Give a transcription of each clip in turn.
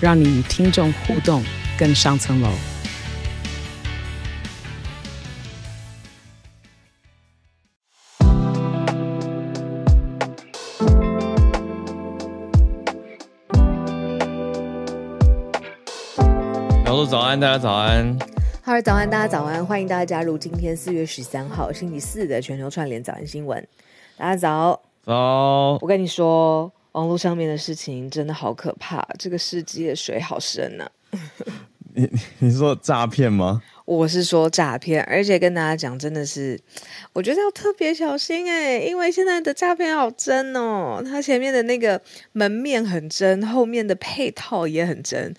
让你与听众互动更上层楼。小鹿早安，大家早安。哈喽，早安，大家早安，欢迎大家加入今天四月十三号星期四的全球串联早安新闻。大家早。早，我跟你说，网络上面的事情真的好可怕，这个世界水好深呐、啊。你你说诈骗吗？我是说诈骗，而且跟大家讲，真的是，我觉得要特别小心哎，因为现在的诈骗好真哦，它前面的那个门面很真，后面的配套也很真。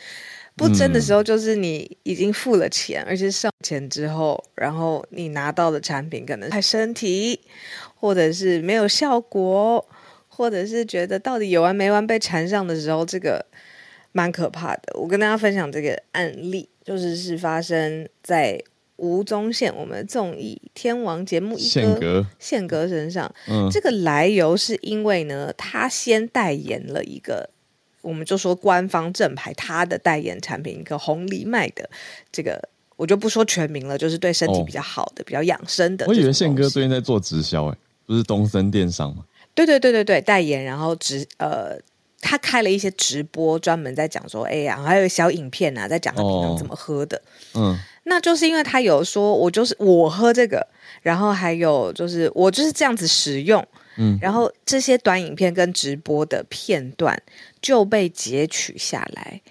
不真的时候，就是你已经付了钱，嗯、而且上钱之后，然后你拿到的产品可能太身体。或者是没有效果，或者是觉得到底有完没完被缠上的时候，这个蛮可怕的。我跟大家分享这个案例，就是是发生在吴宗宪我们综艺天王节目一哥宪哥身上。嗯，这个来由是因为呢，他先代言了一个，我们就说官方正牌，他的代言产品一个红藜麦的这个。我就不说全名了，就是对身体比较好的、哦、比较养生的。我以为宪哥最近在做直销，哎，不是东森电商吗？对对对对对，代言，然后直呃，他开了一些直播，专门在讲说，哎呀，还有小影片啊，在讲他平常怎么喝的。哦、嗯，那就是因为他有说，我就是我喝这个，然后还有就是我就是这样子使用，嗯，然后这些短影片跟直播的片段就被截取下来。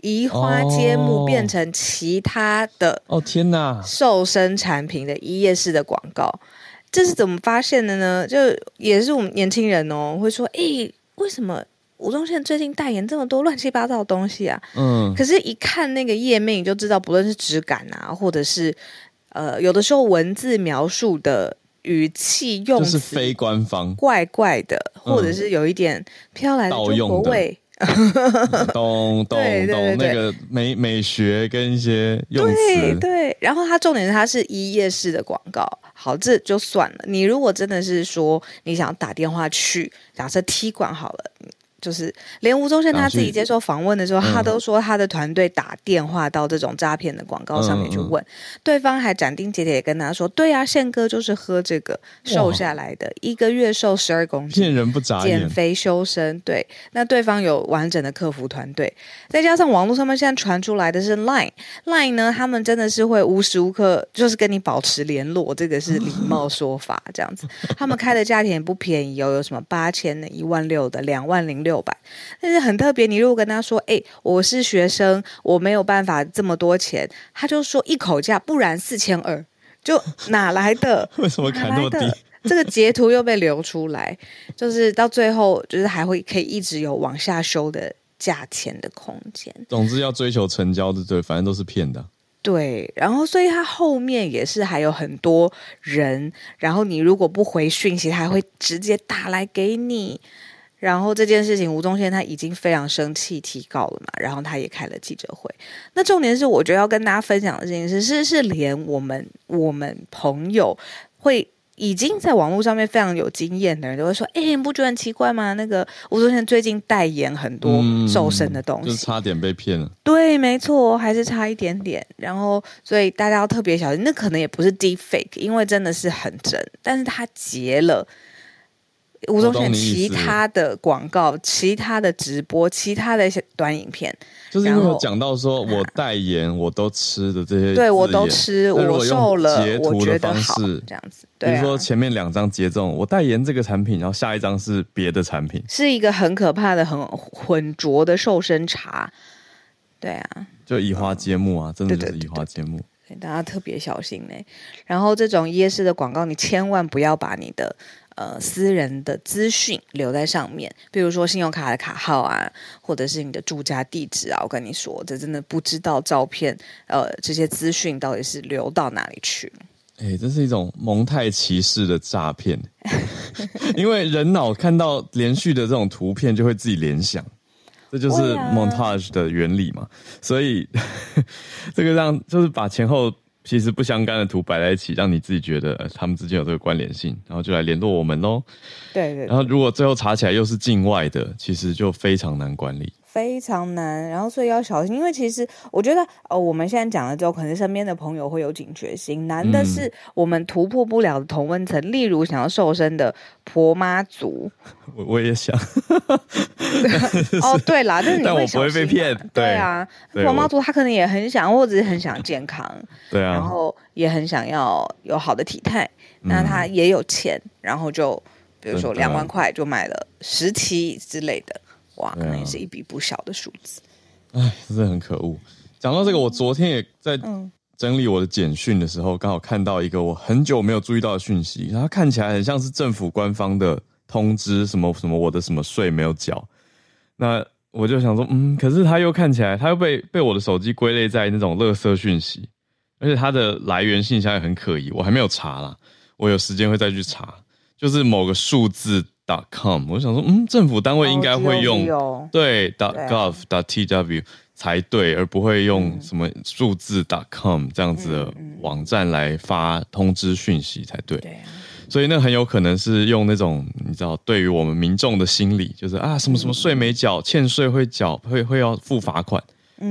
移花接木变成其他的哦天哪！瘦身产品的一页式的广告，这是怎么发现的呢？就也是我们年轻人哦，会说：“诶，为什么吴宗宪最近代言这么多乱七八糟的东西啊？”嗯，可是，一看那个页面，你就知道，不论是质感啊，或者是呃，有的时候文字描述的语气用词，就是非官方，怪怪的，或者是有一点飘来的中国味。懂懂懂，那个美美学跟一些用词，对对。然后它重点是它是一页式的广告，好，这就算了。你如果真的是说你想打电话去，假设踢馆好了。就是连吴宗宪他自己接受访问的时候，他都说他的团队打电话到这种诈骗的广告上面去问，对方还斩钉截铁跟他说：“对啊，宪哥就是喝这个瘦下来的，一个月瘦十二公斤，见人不眨眼，减肥修身。”对，那对方有完整的客服团队，再加上网络上面现在传出来的是 Line，Line 呢，他们真的是会无时无刻就是跟你保持联络，这个是礼 貌说法，这样子。他们开的价钱也不便宜哦，有什么八千的、一万六的、两万零六。六百，但是很特别。你如果跟他说：“哎、欸，我是学生，我没有办法这么多钱。”他就说一口价，不然四千二，就哪来的？为什么砍那么低？这个截图又被流出来，就是到最后，就是还会可以一直有往下修的价钱的空间。总之要追求成交的，对，反正都是骗的。对，然后所以他后面也是还有很多人，然后你如果不回讯息，他还会直接打来给你。然后这件事情，吴宗宪他已经非常生气，提告了嘛。然后他也开了记者会。那重点是，我觉得要跟大家分享的这件事，是是连我们我们朋友会已经在网络上面非常有经验的人都会说：“哎，你不觉得很奇怪吗？那个吴宗宪最近代言很多瘦身的东西，嗯、就差点被骗了。”对，没错，还是差一点点。然后，所以大家要特别小心，那可能也不是 deep fake，因为真的是很真，但是他截了。吴宗宪其他的广告、其他的直播、其他的一些短影片，就是因为有讲到说我代言我都吃的这些，对我都吃，我瘦了，截图的方式这样子。比如说前面两张截中我代言这个产品，然后下一张是别的产品，是一个很可怕的、很浑浊的瘦身茶。对啊，就移花接木啊，真的就是移花接木。大家特别小心呢。然后这种夜市的广告，你千万不要把你的呃私人的资讯留在上面，比如说信用卡的卡号啊，或者是你的住家地址啊。我跟你说，这真的不知道照片呃这些资讯到底是流到哪里去。哎、欸，这是一种蒙太奇式的诈骗，因为人脑看到连续的这种图片就会自己联想，这就是 montage 的原理嘛。啊、所以 这个让就是把前后其实不相干的图摆在一起，让你自己觉得他们之间有这个关联性，然后就来联络我们喽。对，对对。然后如果最后查起来又是境外的，其实就非常难管理。非常难，然后所以要小心，因为其实我觉得，哦，我们现在讲了之后，可能身边的朋友会有警觉心。难的是我们突破不了的同温层，嗯、例如想要瘦身的婆妈族。我我也想。哦，对啦，但是你会但我不会被骗。对，对啊，婆妈族他可能也很想，或者是很想健康。对啊。然后也很想要有好的体态，那他也有钱，嗯、然后就比如说两万块就买了十期之类的。哇，可能也是一笔不小的数字。哎、啊，真的很可恶。讲到这个，我昨天也在整理我的简讯的时候，刚好看到一个我很久没有注意到的讯息。它看起来很像是政府官方的通知，什么什么我的什么税没有缴。那我就想说，嗯，可是它又看起来，它又被被我的手机归类在那种垃圾讯息，而且它的来源信箱也很可疑。我还没有查啦，我有时间会再去查。就是某个数字。Dot com，我想说，嗯，政府单位应该会用、哦、对 dot gov dot tw 才对，而不会用什么数字 dot com 这样子的网站来发通知讯息才对。对、啊，所以那很有可能是用那种你知道，对于我们民众的心理，就是啊，什么什么税没缴，欠税会缴，会会要付罚款。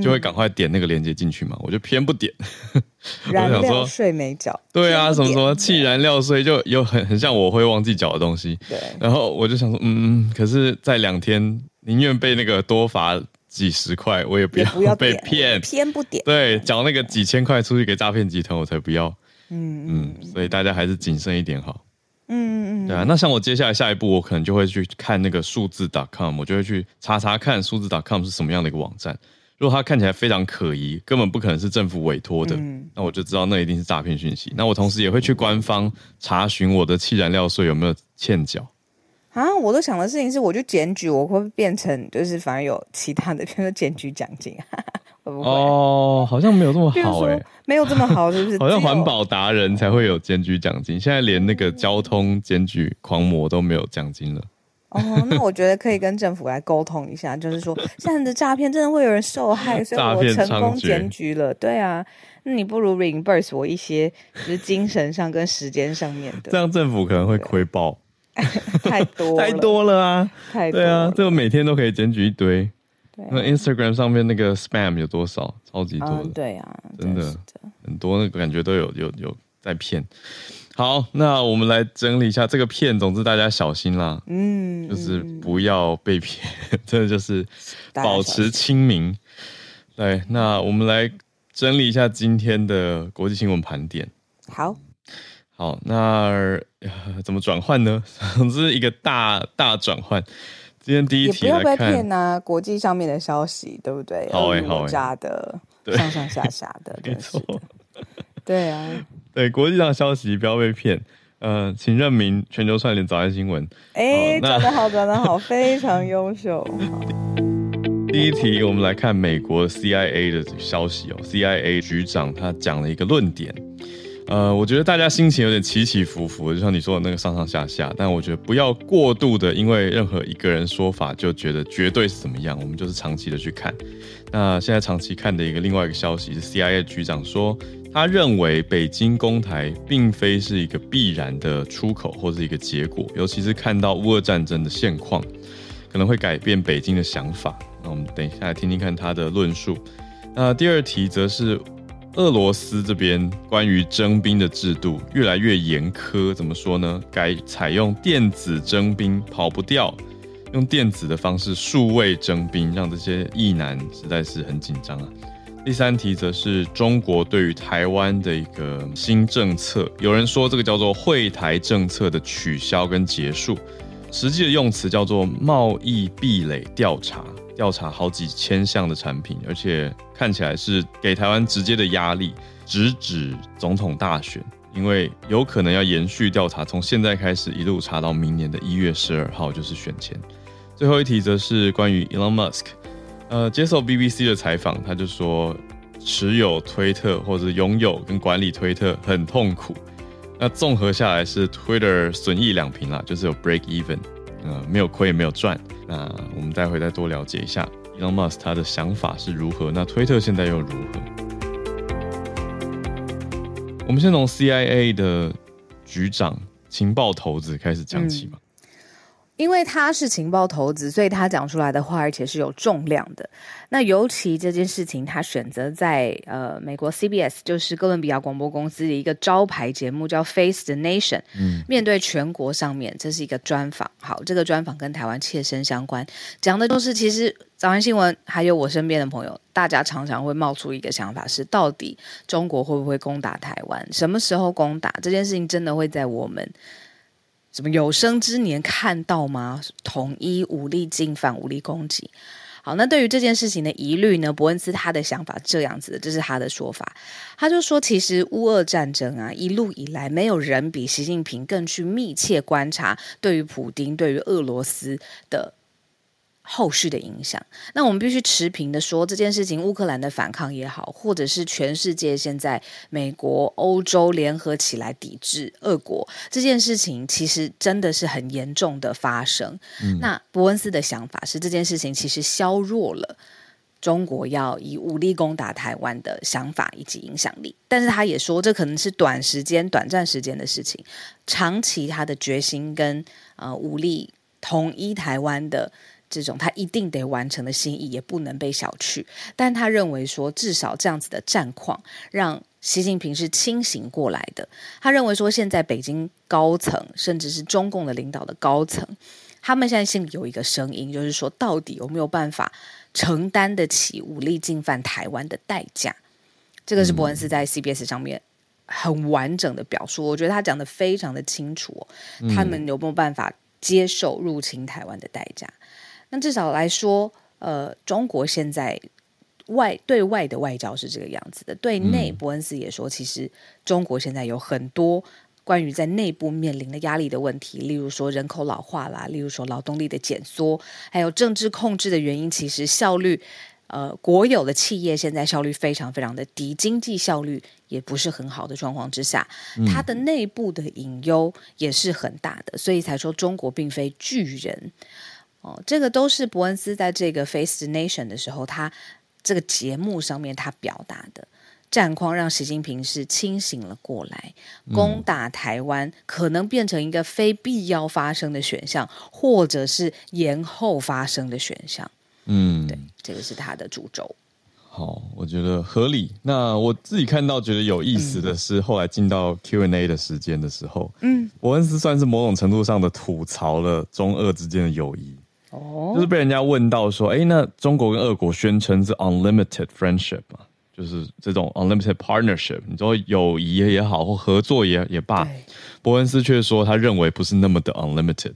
就会赶快点那个链接进去嘛，我就偏不点。燃料税没缴，对啊，什么什么气燃料税就有很很像我会忘记缴的东西。对，然后我就想说，嗯，可是，在两天宁愿被那个多罚几十块，我也不要被骗，偏不点。对，缴那个几千块出去给诈骗集团，我才不要。嗯嗯，所以大家还是谨慎一点好。嗯嗯嗯，对啊，那像我接下来下一步，我可能就会去看那个数字 .com，我就会去查查看数字 .com 是什么样的一个网站。如果它看起来非常可疑，根本不可能是政府委托的，嗯、那我就知道那一定是诈骗讯息。那我同时也会去官方查询我的气燃料税有没有欠缴。啊，我都想的事情是，我就检举，我会变成就是反而有其他的，比如说检举奖金，会不会？哦，好像没有这么好哎、欸，没有这么好，是不是？好像环保达人才会有检举奖金，现在连那个交通检举狂魔都没有奖金了。哦，那我觉得可以跟政府来沟通一下，就是说，这样的诈骗真的会有人受害，所以我成功检举了。对啊，那你不如 reimburse 我一些，就是精神上跟时间上面的。这样政府可能会亏爆，太多太多了啊！太多对啊，这个每天都可以检举一堆。对，那 Instagram 上面那个 spam 有多少？超级多的。对啊，真的很多，那个感觉都有有有在骗。好，那我们来整理一下这个骗。总之，大家小心啦，嗯，就是不要被骗，真的就是保持清明。对，那我们来整理一下今天的国际新闻盘点。好，好，那怎么转换呢？总之，一个大大转换。今天第一题来看，也不要被骗啊，国际上面的消息，对不对？好诶，好诶，加的，上上下下的，没错，对啊。对，国际上的消息不要被骗。呃，请认明全球串联早安新闻。哎，讲得好，讲得好，非常优秀。第一题，我们来看美国 CIA 的消息哦。CIA 局长他讲了一个论点。呃，我觉得大家心情有点起起伏伏，就像你说的那个上上下下。但我觉得不要过度的，因为任何一个人说法就觉得绝对是怎么样。我们就是长期的去看。那现在长期看的一个另外一个消息是 CIA 局长说。他认为北京攻台并非是一个必然的出口或是一个结果，尤其是看到乌俄战争的现况，可能会改变北京的想法。那我们等一下来听听看他的论述。那第二题则是俄罗斯这边关于征兵的制度越来越严苛，怎么说呢？改采用电子征兵，跑不掉，用电子的方式数位征兵，让这些役男实在是很紧张啊。第三题则是中国对于台湾的一个新政策，有人说这个叫做“惠台政策”的取消跟结束，实际的用词叫做“贸易壁垒调查”，调查好几千项的产品，而且看起来是给台湾直接的压力，直指总统大选，因为有可能要延续调查，从现在开始一路查到明年的一月十二号，就是选前。最后一题则是关于 Elon Musk，呃，接受 BBC 的采访，他就说持有推特或者拥有跟管理推特很痛苦。那综合下来是 Twitter 损益两平啦，就是有 break even，呃，没有亏也没有赚。那我们待会再多了解一下 Elon Musk 他的想法是如何，那推特现在又如何？我们先从 CIA 的局长情报头子开始讲起吧。因为他是情报头子，所以他讲出来的话，而且是有重量的。那尤其这件事情，他选择在呃美国 CBS，就是哥伦比亚广播公司的一个招牌节目，叫《Face the Nation》，嗯，面对全国上面，这是一个专访。好，这个专访跟台湾切身相关，讲的就是其实早安新闻还有我身边的朋友，大家常常会冒出一个想法是：到底中国会不会攻打台湾？什么时候攻打？这件事情真的会在我们？什么有生之年看到吗？统一武力进犯、武力攻击。好，那对于这件事情的疑虑呢？伯恩斯他的想法这样子的，这是他的说法。他就说，其实乌俄战争啊，一路以来，没有人比习近平更去密切观察对于普丁、对于俄罗斯的。后续的影响，那我们必须持平的说，这件事情，乌克兰的反抗也好，或者是全世界现在美国、欧洲联合起来抵制俄国这件事情，其实真的是很严重的发生。嗯、那伯恩斯的想法是，这件事情其实削弱了中国要以武力攻打台湾的想法以及影响力。但是他也说，这可能是短时间、短暂时间的事情，长期他的决心跟呃武力统一台湾的。这种他一定得完成的心意也不能被小觑，但他认为说，至少这样子的战况让习近平是清醒过来的。他认为说，现在北京高层甚至是中共的领导的高层，他们现在心里有一个声音，就是说，到底有没有办法承担得起武力进犯台湾的代价？这个是伯恩斯在 CBS 上面很完整的表述，我觉得他讲得非常的清楚，他们有没有办法接受入侵台湾的代价？那至少来说，呃，中国现在外对外的外交是这个样子的，对内，伯恩斯也说，其实中国现在有很多关于在内部面临的压力的问题，例如说人口老化啦，例如说劳动力的减缩，还有政治控制的原因，其实效率，呃，国有的企业现在效率非常非常的低，经济效率也不是很好的状况之下，它的内部的隐忧也是很大的，所以才说中国并非巨人。哦，这个都是伯恩斯在这个 Face the Nation 的时候，他这个节目上面他表达的战况，让习近平是清醒了过来。攻打台湾可能变成一个非必要发生的选项，或者是延后发生的选项。嗯，对，这个是他的主轴。好，我觉得合理。那我自己看到觉得有意思的是，后来进到 Q&A 的时间的时候，嗯，伯恩斯算是某种程度上的吐槽了中俄之间的友谊。就是被人家问到说，哎，那中国跟俄国宣称是 unlimited friendship 嘛，就是这种 unlimited partnership，你说友谊也好或合作也也罢，伯恩斯却说他认为不是那么的 unlimited，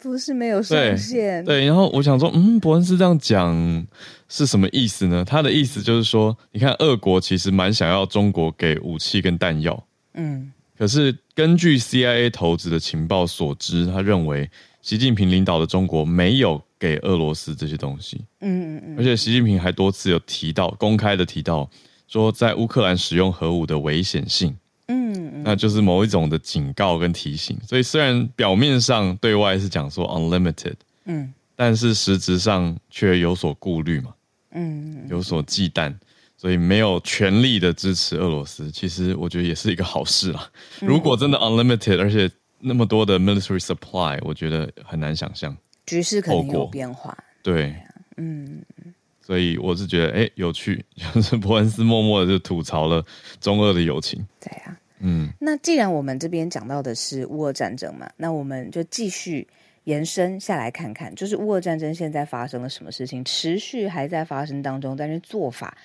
不是没有上限。对，然后我想说，嗯，伯恩斯这样讲是什么意思呢？他的意思就是说，你看俄国其实蛮想要中国给武器跟弹药，嗯，可是根据 CIA 投资的情报所知，他认为。习近平领导的中国没有给俄罗斯这些东西，嗯嗯嗯，而且习近平还多次有提到，公开的提到说，在乌克兰使用核武的危险性，嗯嗯，那就是某一种的警告跟提醒。所以虽然表面上对外是讲说 unlimited，嗯，但是实质上却有所顾虑嘛，嗯，有所忌惮，所以没有全力的支持俄罗斯。其实我觉得也是一个好事啦。如果真的 unlimited，而且那么多的 military supply，我觉得很难想象局势可能有变化。对，嗯，所以我是觉得，哎，有趣，就是伯恩斯默默的就吐槽了中俄的友情。对啊，嗯，那既然我们这边讲到的是乌俄战争嘛，那我们就继续延伸下来看看，就是乌俄战争现在发生了什么事情，持续还在发生当中，但是做法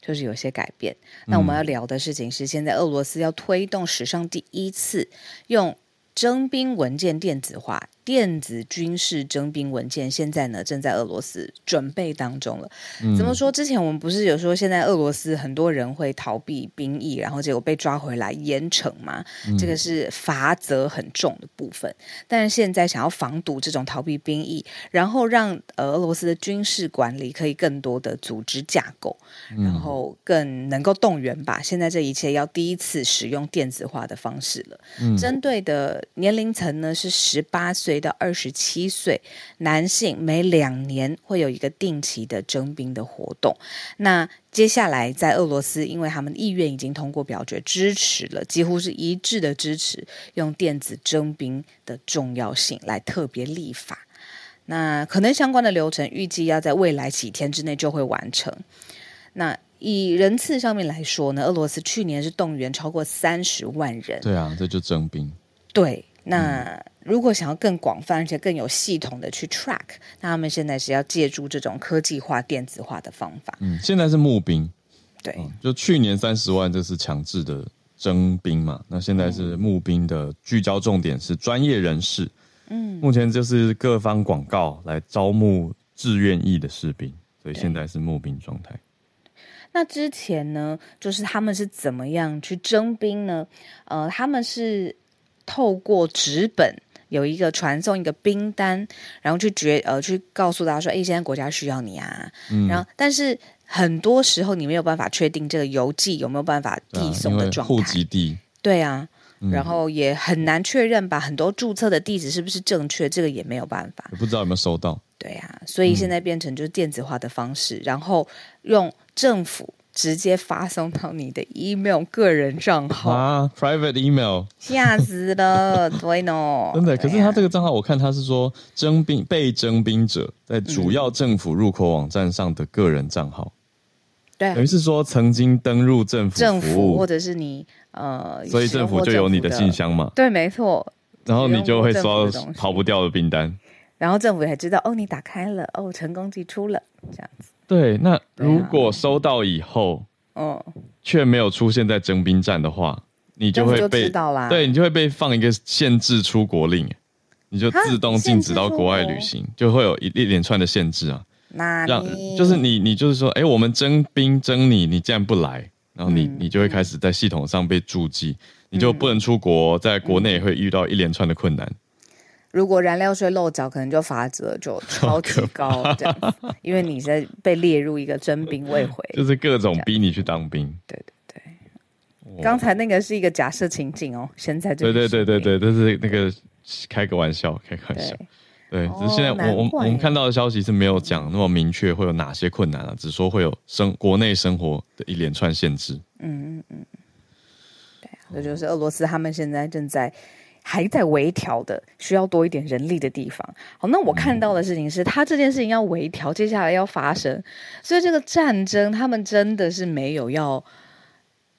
就是有些改变。那我们要聊的事情是，现在俄罗斯要推动史上第一次用征兵文件电子化，电子军事征兵文件，现在呢正在俄罗斯准备当中了。嗯、怎么说？之前我们不是有说，现在俄罗斯很多人会逃避兵役，然后结果被抓回来严惩吗？嗯、这个是罚则很重的部分。但是现在想要防堵这种逃避兵役，然后让俄罗斯的军事管理可以更多的组织架构，然后更能够动员吧。现在这一切要第一次使用电子化的方式了。嗯、针对的年龄层呢是十八岁。到二十七岁，男性每两年会有一个定期的征兵的活动。那接下来在俄罗斯，因为他们的意愿已经通过表决支持了，几乎是一致的支持用电子征兵的重要性来特别立法。那可能相关的流程预计要在未来几天之内就会完成。那以人次上面来说呢，俄罗斯去年是动员超过三十万人。对啊，这就征兵。对。那如果想要更广泛而且更有系统的去 track，那他们现在是要借助这种科技化、电子化的方法。嗯，现在是募兵，对，嗯、就去年三十万，这是强制的征兵嘛？那现在是募兵的聚焦重点是专业人士。嗯，目前就是各方广告来招募志愿役的士兵，所以现在是募兵状态。那之前呢，就是他们是怎么样去征兵呢？呃，他们是。透过纸本有一个传送一个兵单，然后去决呃去告诉大家说，哎，现在国家需要你啊。嗯、然后，但是很多时候你没有办法确定这个邮寄有没有办法递送的状态。啊、户籍地。对啊，嗯、然后也很难确认把很多注册的地址是不是正确，这个也没有办法。不知道有没有收到。对啊，所以现在变成就是电子化的方式，嗯、然后用政府。直接发送到你的 email 个人账号啊，private email，吓死了，对呢，真的。可是他这个账号，我看他是说征兵被征兵者在主要政府入口网站上的个人账号，对、嗯，等于是说曾经登入政府政府或者是你呃，所以政府就有你的信箱嘛，对，没错。然后你就会收到跑不掉的兵单，然后政府也知道哦，你打开了哦，成功寄出了这样子。对，那如果收到以后，嗯，却没有出现在征兵站的话，你就会被对，你就会被放一个限制出国令，你就自动禁止到国？外旅行，就会有一一连串的限制啊。那让就是你，你就是说，哎，我们征兵征你，你竟然不来，然后你你就会开始在系统上被注记，你就不能出国，在国内也会遇到一连串的困难。如果燃料税漏缴，可能就罚则就 超级高，这样子，因为你在被列入一个征兵未回，就是各种逼你去当兵。对对对，刚才那个是一个假设情景哦，现在就对对对对对，这是那个开个玩笑，开个玩笑。对，只是现在我我我们看到的消息是没有讲那么明确会有哪些困难啊，只说会有生国内生活的一连串限制。嗯嗯嗯，对啊，这就是俄罗斯他们现在正在。还在微调的，需要多一点人力的地方。好，那我看到的事情是，他这件事情要微调，接下来要发生，所以这个战争他们真的是没有要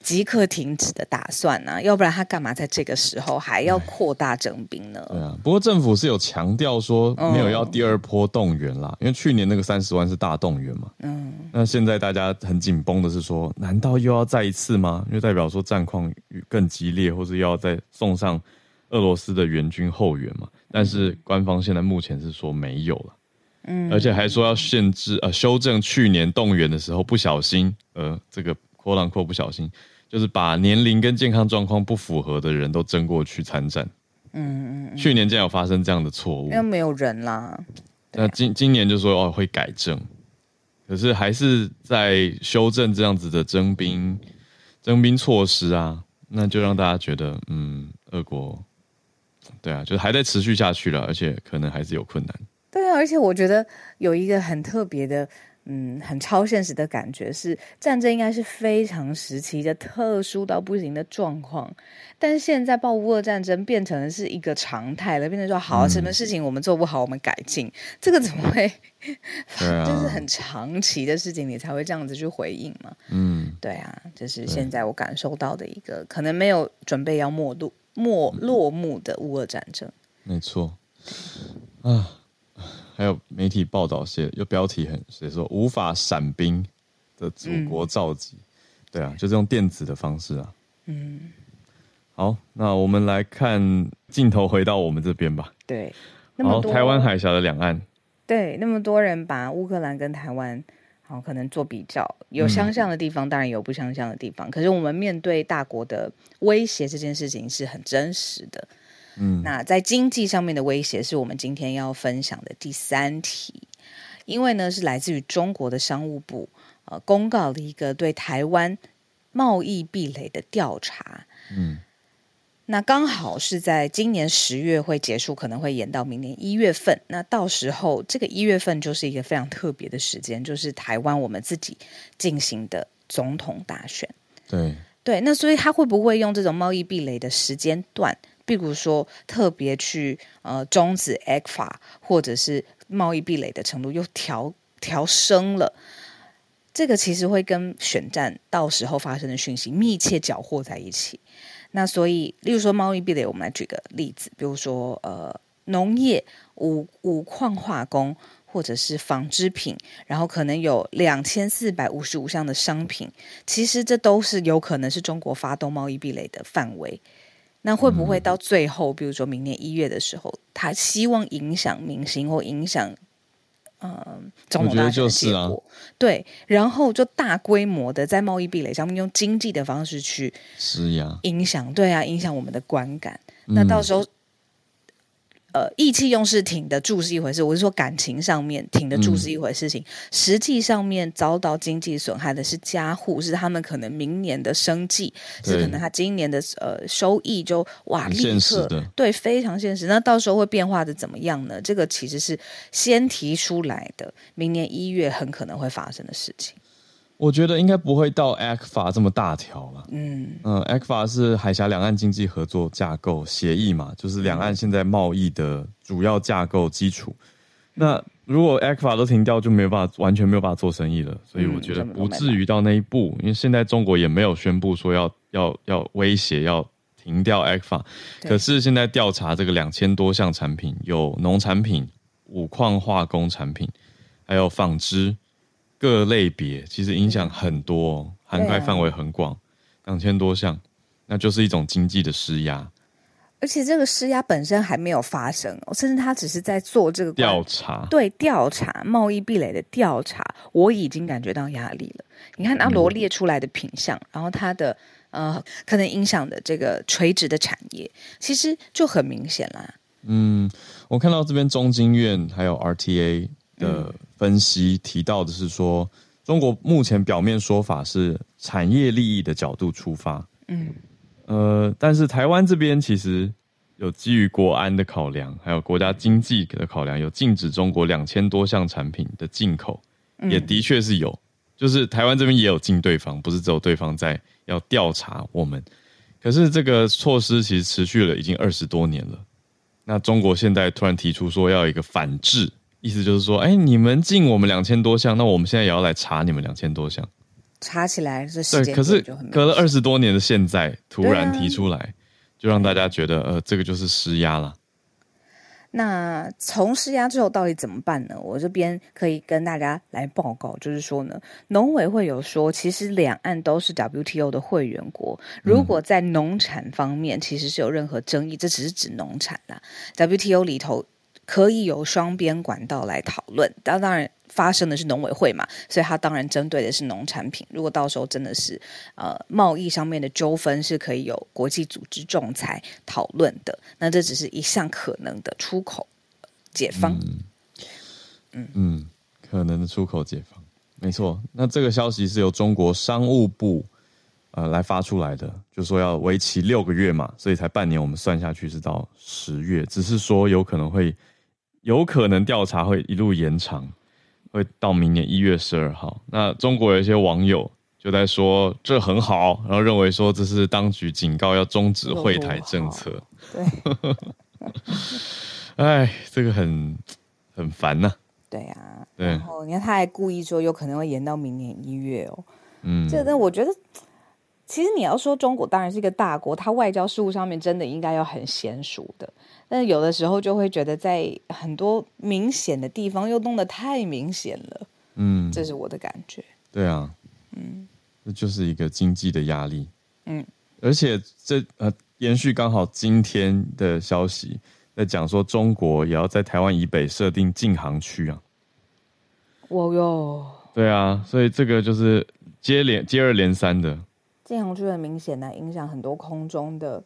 即刻停止的打算呢、啊？要不然他干嘛在这个时候还要扩大征兵呢？对啊，不过政府是有强调说没有要第二波动员啦，嗯、因为去年那个三十万是大动员嘛。嗯，那现在大家很紧绷的是说，难道又要再一次吗？因为代表说战况更激烈，或是又要再送上。俄罗斯的援军后援嘛，但是官方现在目前是说没有了，嗯，而且还说要限制呃修正去年动员的时候不小心呃这个波浪阔不小心就是把年龄跟健康状况不符合的人都征过去参战，嗯嗯，去年竟然有发生这样的错误，因为没有人啦，那今今年就说哦会改正，可是还是在修正这样子的征兵征兵措施啊，那就让大家觉得嗯俄国。对啊，就是还在持续下去了，而且可能还是有困难。对啊，而且我觉得有一个很特别的，嗯，很超现实的感觉是，战争应该是非常时期的特殊到不行的状况，但是现在爆乌俄战争变成是一个常态了，变成说好，什么事情我们做不好，我们改进，嗯、这个怎么会？对啊，就是很长期的事情，你才会这样子去回应嘛。嗯，对啊，这、就是现在我感受到的一个，可能没有准备要末路。末落幕的乌俄战争，没错。啊，还有媒体报道写，有标题很写说无法闪兵的祖国召集，嗯、对啊，就是用电子的方式啊。嗯，好，那我们来看镜头回到我们这边吧。对，那么台湾海峡的两岸，对，那么多人把乌克兰跟台湾，好可能做比较，有相像的地方，嗯、当然有不相像的地方。可是我们面对大国的威胁这件事情是很真实的。嗯，那在经济上面的威胁是我们今天要分享的第三题，因为呢是来自于中国的商务部呃公告了一个对台湾贸易壁垒的调查。嗯。那刚好是在今年十月会结束，可能会延到明年一月份。那到时候这个一月份就是一个非常特别的时间，就是台湾我们自己进行的总统大选。对对，那所以他会不会用这种贸易壁垒的时间段，比如说特别去呃终止 ECFA，或者是贸易壁垒的程度又调调升了？这个其实会跟选战到时候发生的讯息密切搅和在一起。那所以，例如说贸易壁垒，我们来举个例子，比如说呃，农业、五五矿化工或者是纺织品，然后可能有两千四百五十五项的商品，其实这都是有可能是中国发动贸易壁垒的范围。那会不会到最后，比如说明年一月的时候，他希望影响明星或影响？嗯，总统大选的结果，对，然后就大规模的在贸易壁垒上面用经济的方式去施压，影响，对啊，影响我们的观感。嗯、那到时候。呃，意气用事挺得住是一回事，我是说感情上面挺得住是一回事情，嗯、实际上面遭到经济损害的是家户，是他们可能明年的生计，是可能他今年的呃收益就哇立刻对非常现实。那到时候会变化的怎么样呢？这个其实是先提出来的，明年一月很可能会发生的事情。我觉得应该不会到 ECFA 这么大条了。嗯嗯，ECFA 是海峡两岸经济合作架构协议嘛，就是两岸现在贸易的主要架构基础。嗯、那如果 ECFA 都停掉，就没有办法完全没有办法做生意了。所以我觉得不至于到那一步，嗯、因为现在中国也没有宣布说要要要威胁要停掉 ECFA。可是现在调查这个两千多项产品，有农产品、五矿化工产品，还有纺织。各类别其实影响很多，涵盖范围很广，两千、啊、多项，那就是一种经济的施压。而且这个施压本身还没有发生，甚至他只是在做这个调查，对调查贸易壁垒的调查，我已经感觉到压力了。你看他罗列出来的品项，嗯、然后它的呃可能影响的这个垂直的产业，其实就很明显啦。嗯，我看到这边中经院还有 RTA 的。嗯分析提到的是说，中国目前表面说法是产业利益的角度出发，嗯，呃，但是台湾这边其实有基于国安的考量，还有国家经济的考量，有禁止中国两千多项产品的进口，也的确是有，就是台湾这边也有禁对方，不是只有对方在要调查我们，可是这个措施其实持续了已经二十多年了，那中国现在突然提出说要有一个反制。意思就是说，哎，你们禁我们两千多项，那我们现在也要来查你们两千多项，查起来是时间对，可是隔了二十多年的现在，突然提出来，啊、就让大家觉得，呃，这个就是施压了。那从施压之后到底怎么办呢？我这边可以跟大家来报告，就是说呢，农委会有说，其实两岸都是 WTO 的会员国，如果在农产方面其实是有任何争议，这只是指农产啦，WTO 里头。可以有双边管道来讨论，当当然发生的是农委会嘛，所以它当然针对的是农产品。如果到时候真的是呃贸易上面的纠纷，是可以有国际组织仲裁讨论的。那这只是一项可能的出口解方。嗯嗯，嗯，可能的出口解方，没错。那这个消息是由中国商务部呃来发出来的，就说要为期六个月嘛，所以才半年，我们算下去是到十月，只是说有可能会。有可能调查会一路延长，会到明年一月十二号。那中国有一些网友就在说这很好，然后认为说这是当局警告要终止会台政策。对，哎，这个很很烦呐、啊。对啊，对。然后你看他还故意说有可能会延到明年一月哦。嗯，这个我觉得。其实你要说中国当然是一个大国，它外交事务上面真的应该要很娴熟的，但有的时候就会觉得在很多明显的地方又弄得太明显了，嗯，这是我的感觉。对啊，嗯，这就是一个经济的压力，嗯，而且这呃延续刚好今天的消息，在讲说中国也要在台湾以北设定禁航区啊。我哟。对啊，所以这个就是接连接二连三的禁航区，很明显的影响很多空中的，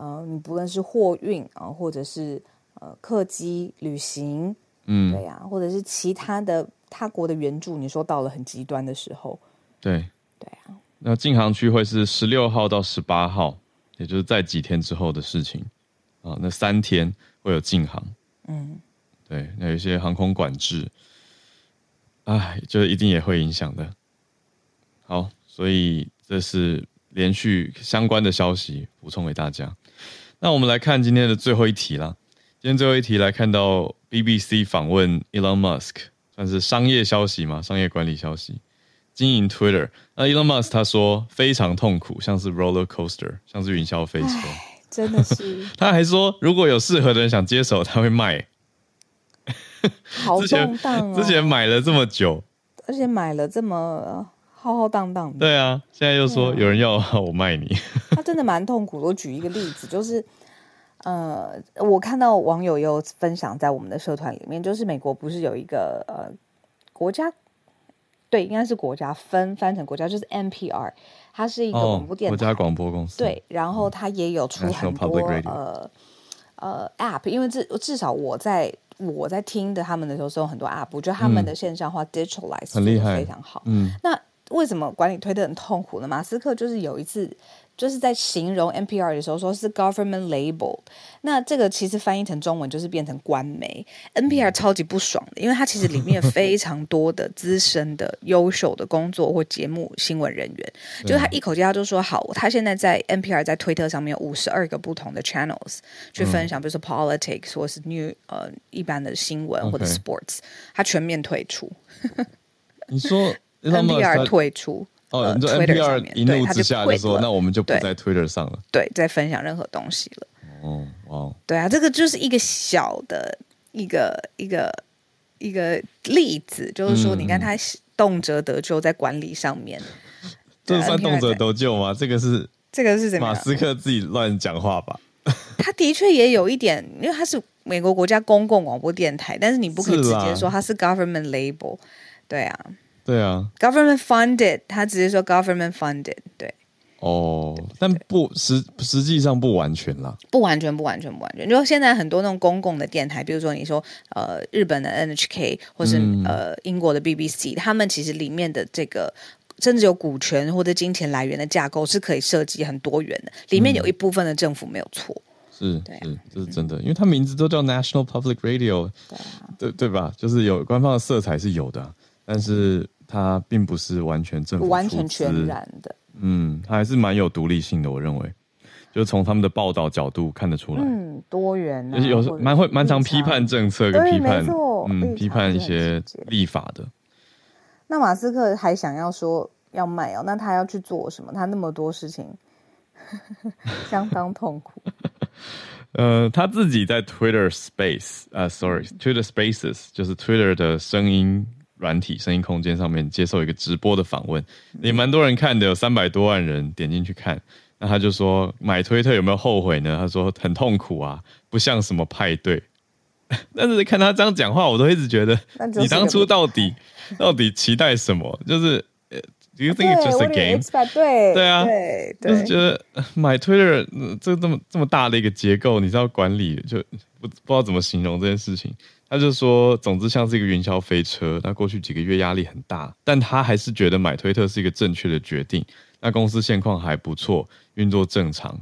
呃，你不论是货运啊，或者是呃客机旅行，嗯，对呀、啊，或者是其他的他国的援助，你说到了很极端的时候，对，对啊，那禁航区会是十六号到十八号，也就是在几天之后的事情啊，那三天。会有禁航，嗯，对，那有一些航空管制，哎，就一定也会影响的。好，所以这是连续相关的消息补充给大家。那我们来看今天的最后一题啦。今天最后一题来看到 BBC 访问 Elon Musk，算是商业消息嘛？商业管理消息，经营 Twitter。那 Elon Musk 他说非常痛苦，像是 roller coaster，像是云霄飞车。真的是，他还说，如果有适合的人想接手，他会卖。好动荡哦！之前买了这么久，而且买了这么浩浩荡荡的。对啊，现在又说有人要 我卖你。他真的蛮痛苦的。我举一个例子，就是呃，我看到网友有分享在我们的社团里面，就是美国不是有一个呃国家，对，应该是国家分翻成国家，就是 NPR。它是一个广播电台，国家广播公司。对，然后它也有出很多呃呃 App，因为至至少我在我在听的他们的时候是有很多 App，我觉得他们的线上化 digitalize 很厉害，非常好。嗯，那为什么管理推特很痛苦呢？马斯克就是有一次。就是在形容 NPR 的时候，说是 government label，那这个其实翻译成中文就是变成官媒。NPR 超级不爽的，因为它其实里面有非常多的资深的、优秀的工作或节目新闻人员。就是他一口气他就说好，他现在在 NPR 在推特上面有五十二个不同的 channels 去分享，比如说 politics 或是 new 呃一般的新闻或者 sports，他全面退出。你说 NPR 退出？哦，你说 NPR 一怒之下就说，那我们就不在 Twitter 上了，对，在分享任何东西了。哦，哇，对啊，这个就是一个小的一个一个一个例子，就是说，你看他动辄得咎在管理上面，这算动辄得咎吗？这个是这个是怎么？马斯克自己乱讲话吧？他的确也有一点，因为他是美国国家公共广播电台，但是你不可以直接说他是 government label，对啊。对啊，government funded，他直接说 government funded，对。哦，但不实实际上不完全啦，不完全不完全不完全。就现在很多那种公共的电台，比如说你说呃日本的 NHK，或是、嗯、呃英国的 BBC，他们其实里面的这个甚至有股权或者金钱来源的架构是可以设计很多元的，里面有一部分的政府没有错。是，对、啊，是，这是真的，因为它名字都叫 National Public Radio，对、啊、对对吧？就是有官方的色彩是有的。但是它并不是完全政府完全全然的，嗯，它还是蛮有独立性的，我认为，就从他们的报道角度看得出来，嗯，多元、啊，而且有时蛮会蛮常批判政策跟批判，嗯，批判一些立法的。那马斯克还想要说要卖哦，那他要去做什么？他那么多事情，相当痛苦。呃，他自己在 Twitter Space 啊、uh,，Sorry，Twitter Spaces 就是 Twitter 的声音。软体声音空间上面接受一个直播的访问，也蛮多人看的，有三百多万人点进去看。那他就说买推特有没有后悔呢？他说很痛苦啊，不像什么派对。但是看他这样讲话，我都一直觉得，你当初到底到底期待什么？就是，Do you think it's just a game？对对啊，对，就是觉得买推特这这么这么大的一个结构，你知道管理就不不知道怎么形容这件事情。他就说，总之像是一个云霄飞车。那过去几个月压力很大，但他还是觉得买推特是一个正确的决定。那公司现况还不错，运作正常。